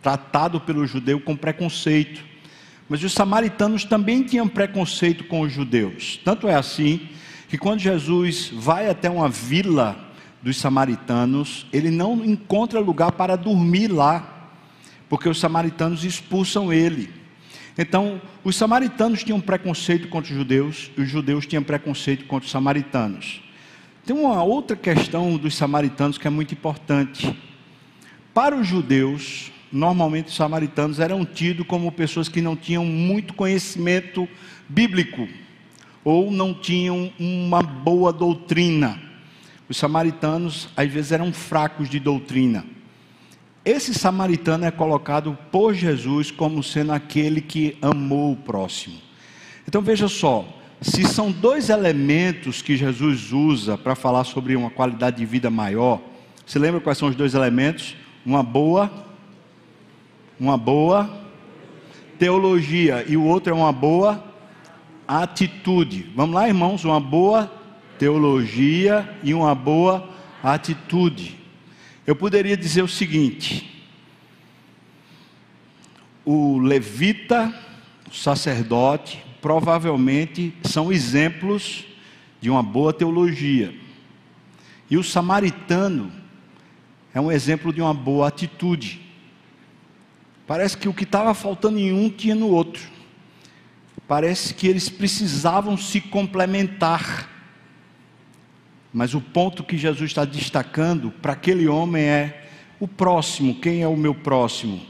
Speaker 1: tratado pelo judeu com preconceito. Mas os samaritanos também tinham preconceito com os judeus. Tanto é assim que quando Jesus vai até uma vila dos samaritanos, ele não encontra lugar para dormir lá, porque os samaritanos expulsam ele. Então, os samaritanos tinham preconceito contra os judeus, e os judeus tinham preconceito contra os samaritanos. Tem uma outra questão dos samaritanos que é muito importante. Para os judeus, normalmente os samaritanos eram tidos como pessoas que não tinham muito conhecimento bíblico ou não tinham uma boa doutrina. Os samaritanos às vezes eram fracos de doutrina. Esse samaritano é colocado por Jesus como sendo aquele que amou o próximo. Então veja só, se são dois elementos que Jesus usa para falar sobre uma qualidade de vida maior, você lembra quais são os dois elementos? Uma boa uma boa teologia e o outro é uma boa atitude. Vamos lá, irmãos, uma boa teologia e uma boa atitude. Eu poderia dizer o seguinte: o levita, o sacerdote, provavelmente são exemplos de uma boa teologia. E o samaritano é um exemplo de uma boa atitude. Parece que o que estava faltando em um tinha no outro. Parece que eles precisavam se complementar. Mas o ponto que Jesus está destacando para aquele homem é o próximo. Quem é o meu próximo?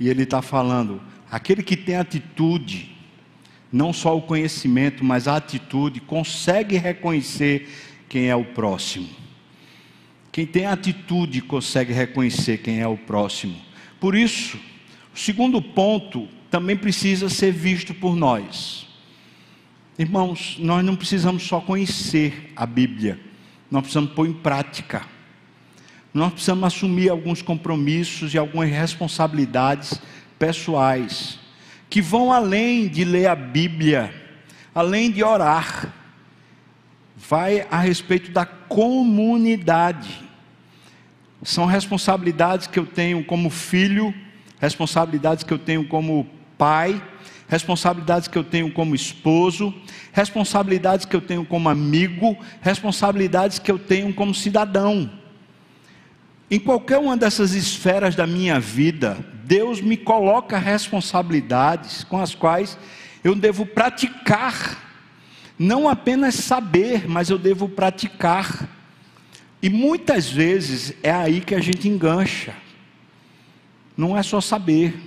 Speaker 1: E ele está falando: aquele que tem atitude, não só o conhecimento, mas a atitude, consegue reconhecer quem é o próximo. Quem tem atitude consegue reconhecer quem é o próximo. Por isso, o segundo ponto também precisa ser visto por nós. Irmãos, nós não precisamos só conhecer a Bíblia, nós precisamos pôr em prática. Nós precisamos assumir alguns compromissos e algumas responsabilidades pessoais, que vão além de ler a Bíblia, além de orar, vai a respeito da comunidade. São responsabilidades que eu tenho como filho responsabilidades que eu tenho como pai, responsabilidades que eu tenho como esposo, responsabilidades que eu tenho como amigo, responsabilidades que eu tenho como cidadão. Em qualquer uma dessas esferas da minha vida, Deus me coloca responsabilidades com as quais eu devo praticar, não apenas saber, mas eu devo praticar. E muitas vezes é aí que a gente engancha. Não é só saber,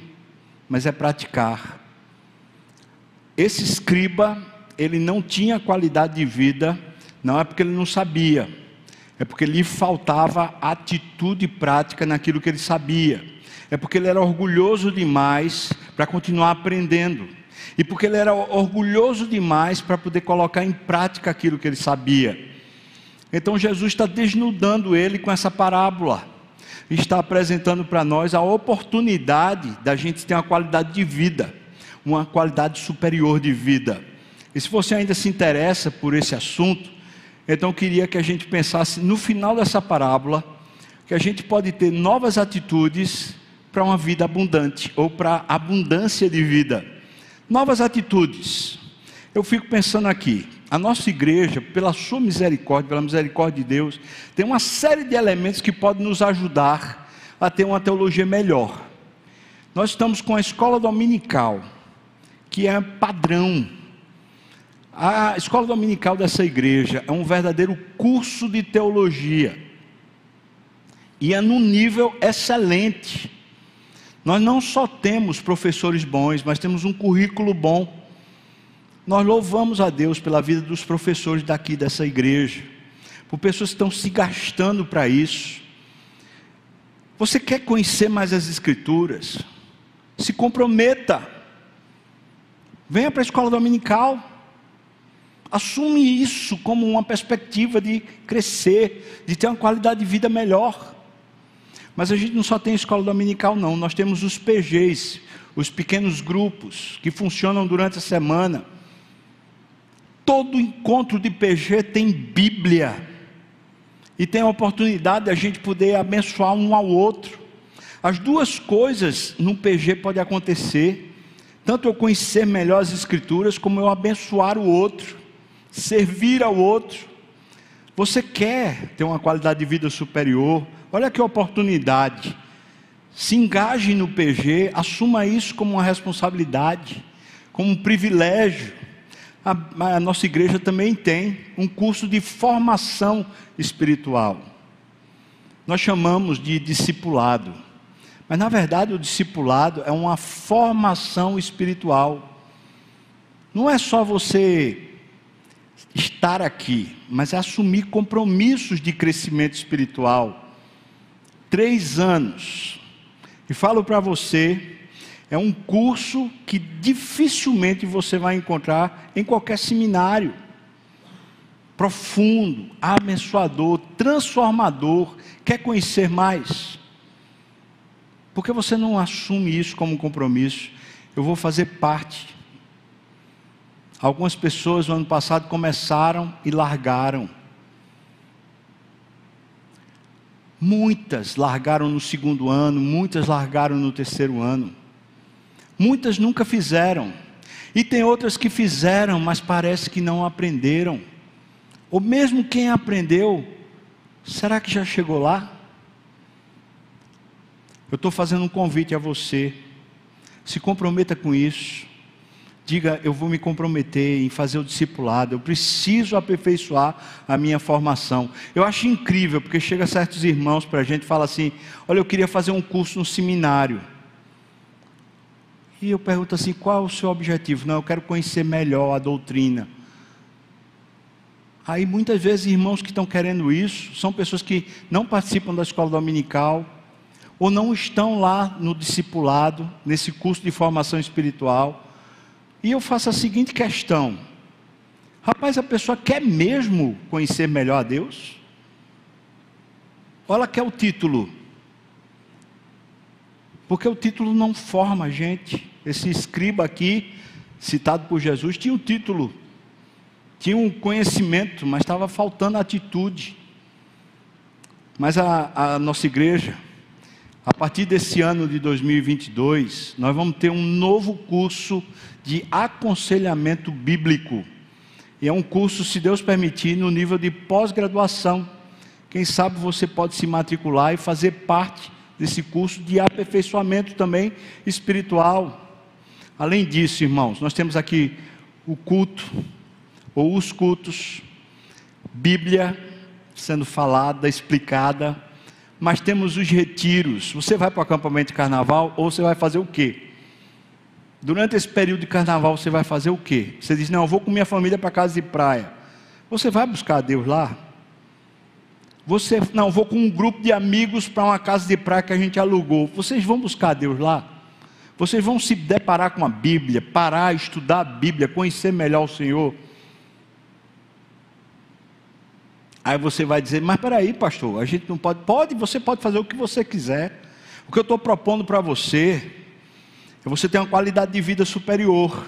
Speaker 1: mas é praticar. Esse escriba, ele não tinha qualidade de vida, não é porque ele não sabia, é porque lhe faltava atitude prática naquilo que ele sabia, é porque ele era orgulhoso demais para continuar aprendendo, e porque ele era orgulhoso demais para poder colocar em prática aquilo que ele sabia. Então Jesus está desnudando ele com essa parábola está apresentando para nós a oportunidade da gente ter uma qualidade de vida, uma qualidade superior de vida. E se você ainda se interessa por esse assunto, então eu queria que a gente pensasse no final dessa parábola que a gente pode ter novas atitudes para uma vida abundante ou para abundância de vida. Novas atitudes. Eu fico pensando aqui, a nossa igreja, pela sua misericórdia, pela misericórdia de Deus, tem uma série de elementos que podem nos ajudar a ter uma teologia melhor. Nós estamos com a escola dominical, que é padrão. A escola dominical dessa igreja é um verdadeiro curso de teologia. E é num nível excelente. Nós não só temos professores bons, mas temos um currículo bom. Nós louvamos a Deus pela vida dos professores daqui dessa igreja, por pessoas que estão se gastando para isso. Você quer conhecer mais as Escrituras? Se comprometa. Venha para a escola dominical. Assume isso como uma perspectiva de crescer, de ter uma qualidade de vida melhor. Mas a gente não só tem escola dominical, não. Nós temos os PGs, os pequenos grupos, que funcionam durante a semana Todo encontro de PG tem Bíblia. E tem a oportunidade de a gente poder abençoar um ao outro. As duas coisas no PG pode acontecer. Tanto eu conhecer melhor as escrituras, como eu abençoar o outro, servir ao outro. Você quer ter uma qualidade de vida superior? Olha que oportunidade. Se engaje no PG, assuma isso como uma responsabilidade, como um privilégio a, a nossa igreja também tem um curso de formação espiritual. Nós chamamos de discipulado. Mas na verdade o discipulado é uma formação espiritual. Não é só você estar aqui, mas é assumir compromissos de crescimento espiritual. Três anos. E falo para você é um curso que dificilmente você vai encontrar em qualquer seminário. Profundo, abençoador, transformador. Quer conhecer mais? Por que você não assume isso como compromisso? Eu vou fazer parte. Algumas pessoas no ano passado começaram e largaram. Muitas largaram no segundo ano, muitas largaram no terceiro ano. Muitas nunca fizeram. E tem outras que fizeram, mas parece que não aprenderam. Ou mesmo quem aprendeu, será que já chegou lá? Eu estou fazendo um convite a você. Se comprometa com isso. Diga, eu vou me comprometer em fazer o discipulado. Eu preciso aperfeiçoar a minha formação. Eu acho incrível, porque chega certos irmãos para a gente e fala assim: Olha, eu queria fazer um curso no seminário. E eu pergunto assim: qual é o seu objetivo? Não, eu quero conhecer melhor a doutrina. Aí muitas vezes irmãos que estão querendo isso são pessoas que não participam da escola dominical ou não estão lá no discipulado, nesse curso de formação espiritual. E eu faço a seguinte questão: rapaz, a pessoa quer mesmo conhecer melhor a Deus? Olha que é o título. Porque o título não forma a gente. Esse escriba aqui, citado por Jesus, tinha um título, tinha um conhecimento, mas estava faltando atitude. Mas a, a nossa igreja, a partir desse ano de 2022, nós vamos ter um novo curso de aconselhamento bíblico. E é um curso, se Deus permitir, no nível de pós-graduação. Quem sabe você pode se matricular e fazer parte desse curso de aperfeiçoamento também espiritual. Além disso, irmãos, nós temos aqui o culto, ou os cultos, Bíblia sendo falada, explicada, mas temos os retiros. Você vai para o acampamento de carnaval ou você vai fazer o quê? Durante esse período de carnaval você vai fazer o quê? Você diz: Não, eu vou com minha família para casa de praia. Você vai buscar Deus lá? Você, não, vou com um grupo de amigos para uma casa de praia que a gente alugou. Vocês vão buscar Deus lá? Vocês vão se deparar com a Bíblia, parar, estudar a Bíblia, conhecer melhor o Senhor. Aí você vai dizer, mas peraí, pastor, a gente não pode. Pode, você pode fazer o que você quiser. O que eu estou propondo para você é você ter uma qualidade de vida superior.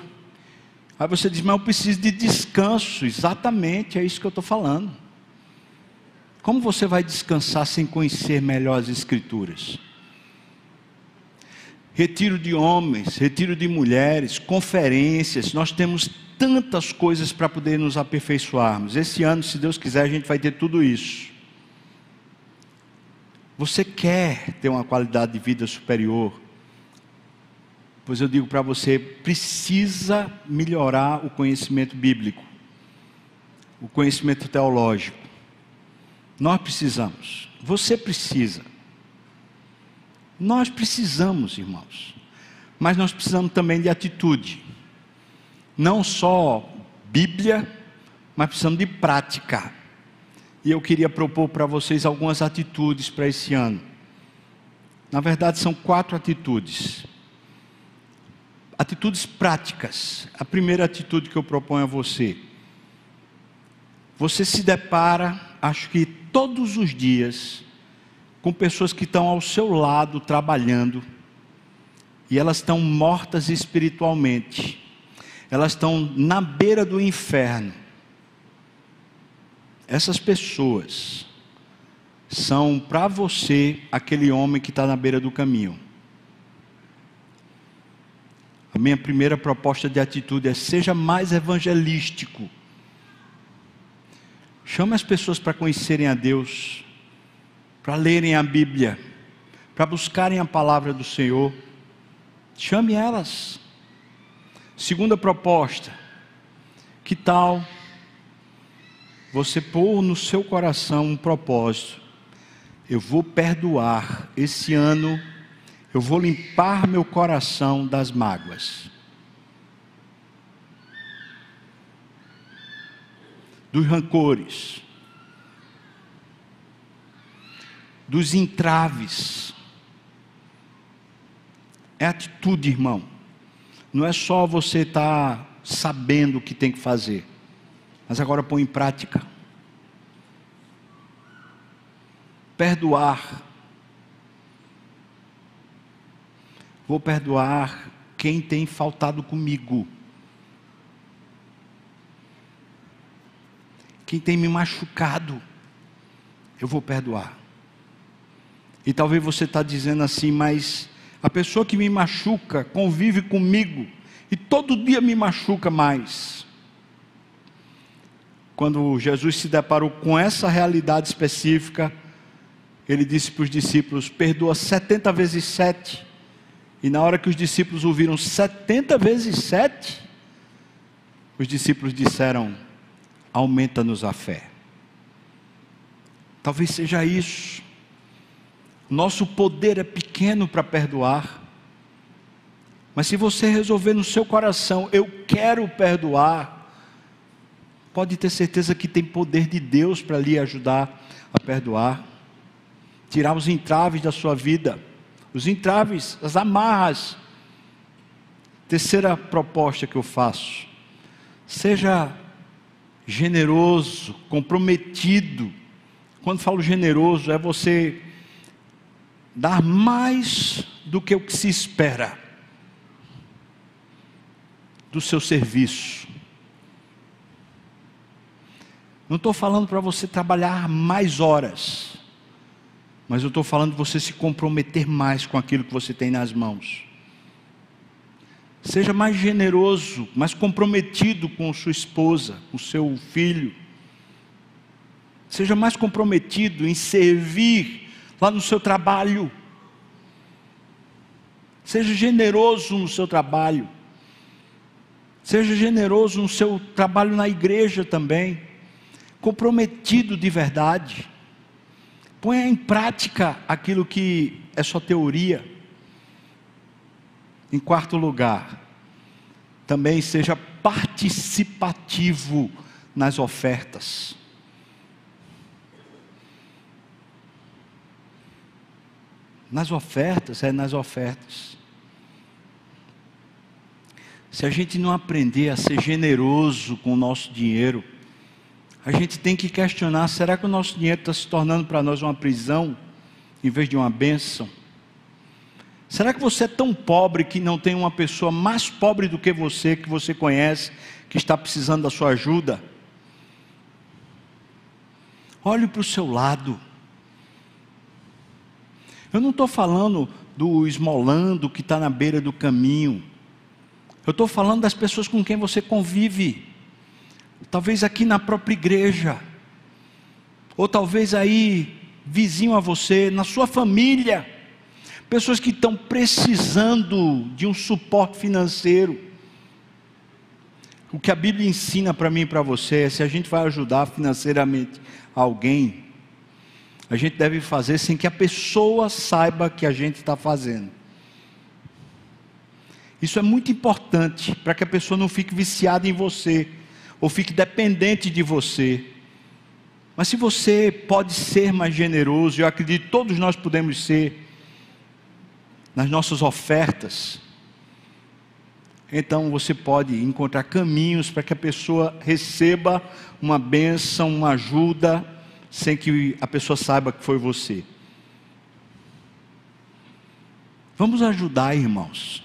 Speaker 1: Aí você diz, mas eu preciso de descanso. Exatamente, é isso que eu estou falando. Como você vai descansar sem conhecer melhor as Escrituras? retiro de homens, retiro de mulheres, conferências, nós temos tantas coisas para poder nos aperfeiçoarmos. Esse ano, se Deus quiser, a gente vai ter tudo isso. Você quer ter uma qualidade de vida superior? Pois eu digo para você, precisa melhorar o conhecimento bíblico, o conhecimento teológico. Nós precisamos, você precisa. Nós precisamos, irmãos, mas nós precisamos também de atitude. Não só Bíblia, mas precisamos de prática. E eu queria propor para vocês algumas atitudes para esse ano. Na verdade, são quatro atitudes. Atitudes práticas. A primeira atitude que eu proponho a você. Você se depara, acho que todos os dias, com pessoas que estão ao seu lado trabalhando e elas estão mortas espiritualmente, elas estão na beira do inferno, essas pessoas são para você aquele homem que está na beira do caminho. A minha primeira proposta de atitude é: seja mais evangelístico. Chame as pessoas para conhecerem a Deus, para lerem a Bíblia, para buscarem a palavra do Senhor. Chame elas. Segunda proposta: que tal você pôr no seu coração um propósito? Eu vou perdoar esse ano, eu vou limpar meu coração das mágoas. Dos rancores, dos entraves. É atitude, irmão. Não é só você estar tá sabendo o que tem que fazer, mas agora põe em prática. Perdoar. Vou perdoar quem tem faltado comigo. Quem tem me machucado, eu vou perdoar. E talvez você está dizendo assim, mas a pessoa que me machuca convive comigo e todo dia me machuca mais. Quando Jesus se deparou com essa realidade específica, ele disse para os discípulos: perdoa 70 vezes 7. E na hora que os discípulos ouviram 70 vezes 7, os discípulos disseram: aumenta-nos a fé. Talvez seja isso. Nosso poder é pequeno para perdoar. Mas se você resolver no seu coração, eu quero perdoar, pode ter certeza que tem poder de Deus para lhe ajudar a perdoar, tirar os entraves da sua vida, os entraves, as amarras. Terceira proposta que eu faço: seja generoso, comprometido. Quando falo generoso, é você dar mais do que o que se espera do seu serviço. Não estou falando para você trabalhar mais horas, mas eu estou falando de você se comprometer mais com aquilo que você tem nas mãos. Seja mais generoso, mais comprometido com sua esposa, com seu filho. Seja mais comprometido em servir lá no seu trabalho. Seja generoso no seu trabalho. Seja generoso no seu trabalho na igreja também. Comprometido de verdade. Ponha em prática aquilo que é só teoria. Em quarto lugar, também seja participativo nas ofertas. Nas ofertas, é nas ofertas. Se a gente não aprender a ser generoso com o nosso dinheiro, a gente tem que questionar: será que o nosso dinheiro está se tornando para nós uma prisão, em vez de uma bênção? Será que você é tão pobre que não tem uma pessoa mais pobre do que você, que você conhece, que está precisando da sua ajuda? Olhe para o seu lado. Eu não estou falando do esmolando que está na beira do caminho. Eu estou falando das pessoas com quem você convive. Talvez aqui na própria igreja. Ou talvez aí, vizinho a você, na sua família. Pessoas que estão precisando de um suporte financeiro. O que a Bíblia ensina para mim e para você é: se a gente vai ajudar financeiramente alguém, a gente deve fazer sem que a pessoa saiba que a gente está fazendo. Isso é muito importante para que a pessoa não fique viciada em você ou fique dependente de você. Mas se você pode ser mais generoso, eu acredito que todos nós podemos ser nas nossas ofertas. Então você pode encontrar caminhos para que a pessoa receba uma bênção, uma ajuda, sem que a pessoa saiba que foi você. Vamos ajudar, irmãos.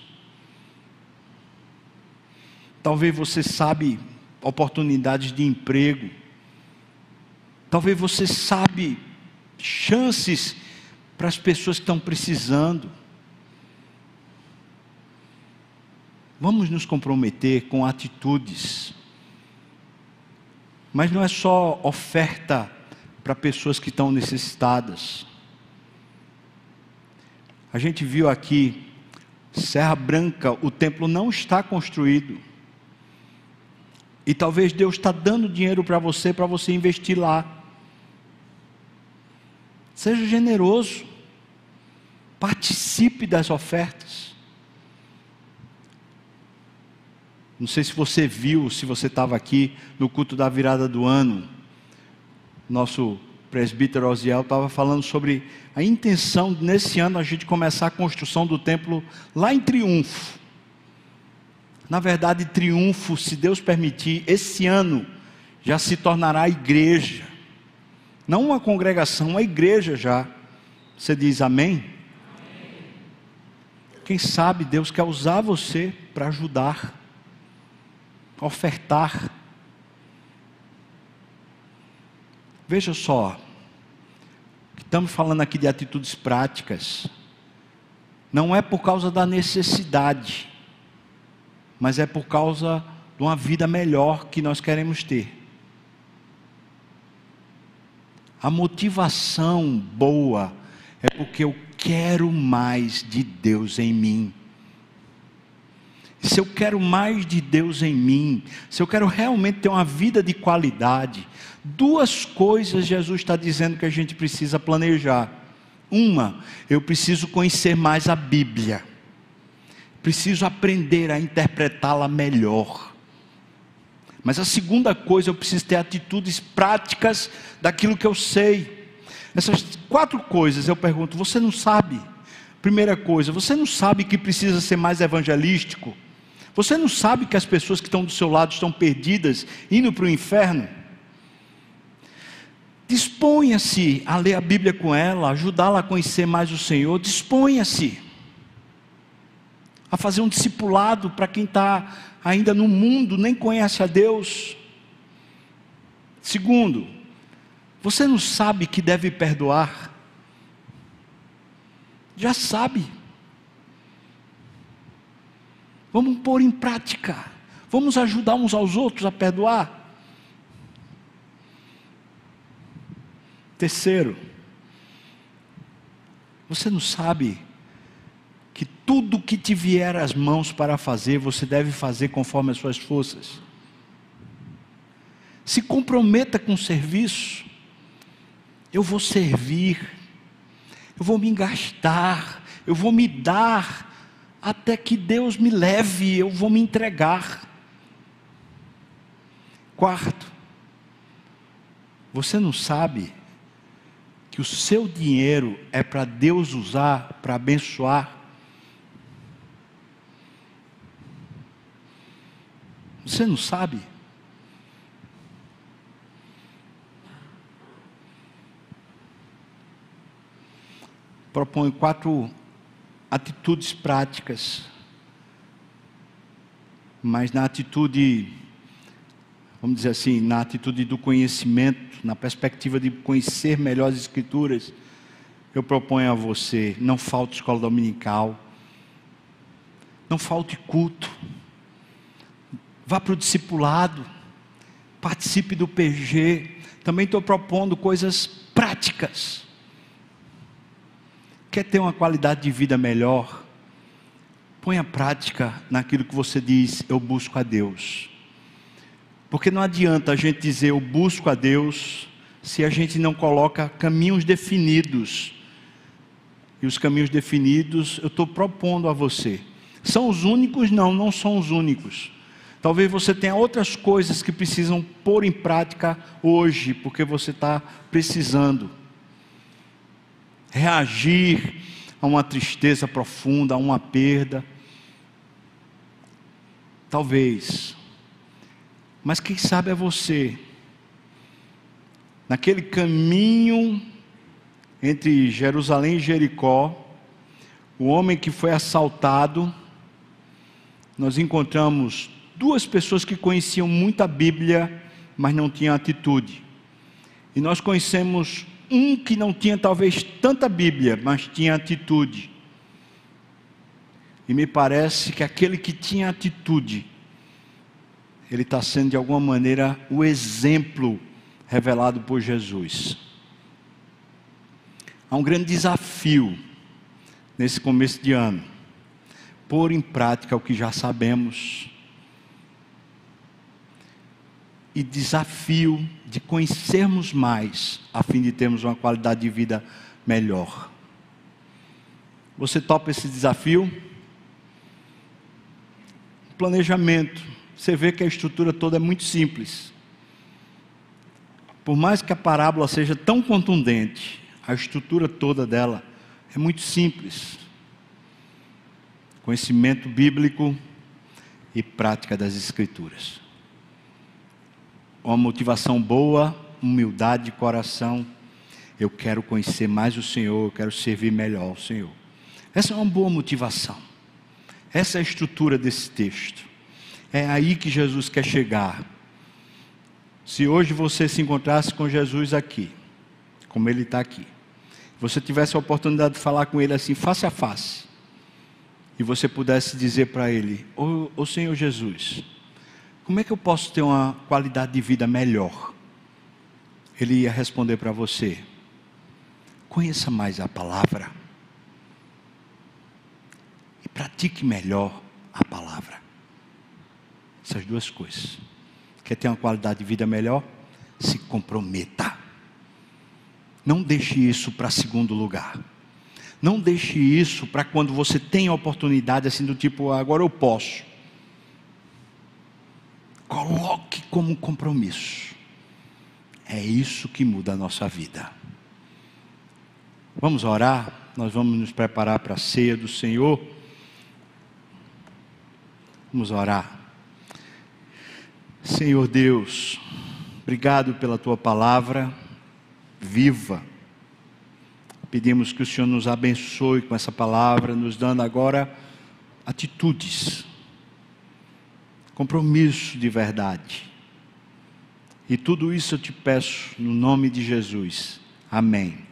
Speaker 1: Talvez você sabe oportunidades de emprego. Talvez você sabe chances para as pessoas que estão precisando. Vamos nos comprometer com atitudes. Mas não é só oferta para pessoas que estão necessitadas. A gente viu aqui, Serra Branca, o templo não está construído. E talvez Deus está dando dinheiro para você, para você investir lá. Seja generoso. Participe das ofertas. Não sei se você viu, se você estava aqui no culto da virada do ano. Nosso presbítero Osiel estava falando sobre a intenção nesse ano a gente começar a construção do templo lá em Triunfo. Na verdade, Triunfo, se Deus permitir, esse ano já se tornará igreja. Não uma congregação, uma igreja já. Você diz amém? amém. Quem sabe Deus quer usar você para ajudar, ofertar Veja só, estamos falando aqui de atitudes práticas, não é por causa da necessidade, mas é por causa de uma vida melhor que nós queremos ter. A motivação boa é porque eu quero mais de Deus em mim. Se eu quero mais de Deus em mim, se eu quero realmente ter uma vida de qualidade, Duas coisas Jesus está dizendo que a gente precisa planejar. Uma, eu preciso conhecer mais a Bíblia, preciso aprender a interpretá-la melhor. Mas a segunda coisa, eu preciso ter atitudes práticas daquilo que eu sei. Essas quatro coisas eu pergunto: você não sabe? Primeira coisa, você não sabe que precisa ser mais evangelístico? Você não sabe que as pessoas que estão do seu lado estão perdidas, indo para o inferno? Disponha-se a ler a Bíblia com ela, ajudá-la a conhecer mais o Senhor. Disponha-se a fazer um discipulado para quem está ainda no mundo, nem conhece a Deus. Segundo, você não sabe que deve perdoar? Já sabe. Vamos pôr em prática. Vamos ajudar uns aos outros a perdoar. Terceiro, você não sabe que tudo que te vier às mãos para fazer, você deve fazer conforme as suas forças. Se comprometa com o serviço. Eu vou servir, eu vou me gastar, eu vou me dar, até que Deus me leve, eu vou me entregar. Quarto, você não sabe que o seu dinheiro é para Deus usar para abençoar. Você não sabe? Proponho quatro atitudes práticas, mas na atitude vamos dizer assim, na atitude do conhecimento, na perspectiva de conhecer melhor as Escrituras, eu proponho a você: não falte escola dominical, não falte culto, vá para o discipulado, participe do PG. Também estou propondo coisas práticas. Quer ter uma qualidade de vida melhor? Ponha prática naquilo que você diz, eu busco a Deus. Porque não adianta a gente dizer eu busco a Deus se a gente não coloca caminhos definidos. E os caminhos definidos eu estou propondo a você. São os únicos? Não, não são os únicos. Talvez você tenha outras coisas que precisam pôr em prática hoje, porque você está precisando. Reagir a uma tristeza profunda, a uma perda. Talvez mas quem sabe é você. Naquele caminho entre Jerusalém e Jericó, o homem que foi assaltado, nós encontramos duas pessoas que conheciam muito a Bíblia, mas não tinham atitude. E nós conhecemos um que não tinha talvez tanta Bíblia, mas tinha atitude. E me parece que aquele que tinha atitude, ele está sendo de alguma maneira o exemplo revelado por Jesus. Há um grande desafio nesse começo de ano, pôr em prática o que já sabemos e desafio de conhecermos mais, a fim de termos uma qualidade de vida melhor. Você topa esse desafio? Planejamento. Você vê que a estrutura toda é muito simples. Por mais que a parábola seja tão contundente, a estrutura toda dela é muito simples. Conhecimento bíblico e prática das Escrituras uma motivação boa, humildade de coração. Eu quero conhecer mais o Senhor, eu quero servir melhor ao Senhor. Essa é uma boa motivação. Essa é a estrutura desse texto. É aí que Jesus quer chegar. Se hoje você se encontrasse com Jesus aqui, como ele está aqui, você tivesse a oportunidade de falar com ele assim, face a face, e você pudesse dizer para ele: Ô, ô Senhor Jesus, como é que eu posso ter uma qualidade de vida melhor? Ele ia responder para você: conheça mais a palavra e pratique melhor a palavra. Essas duas coisas. Quer ter uma qualidade de vida melhor? Se comprometa. Não deixe isso para segundo lugar. Não deixe isso para quando você tem a oportunidade assim do tipo, agora eu posso. Coloque como compromisso. É isso que muda a nossa vida. Vamos orar, nós vamos nos preparar para a ceia do Senhor. Vamos orar. Senhor Deus, obrigado pela tua palavra viva. Pedimos que o Senhor nos abençoe com essa palavra, nos dando agora atitudes compromisso de verdade. E tudo isso eu te peço no nome de Jesus. Amém.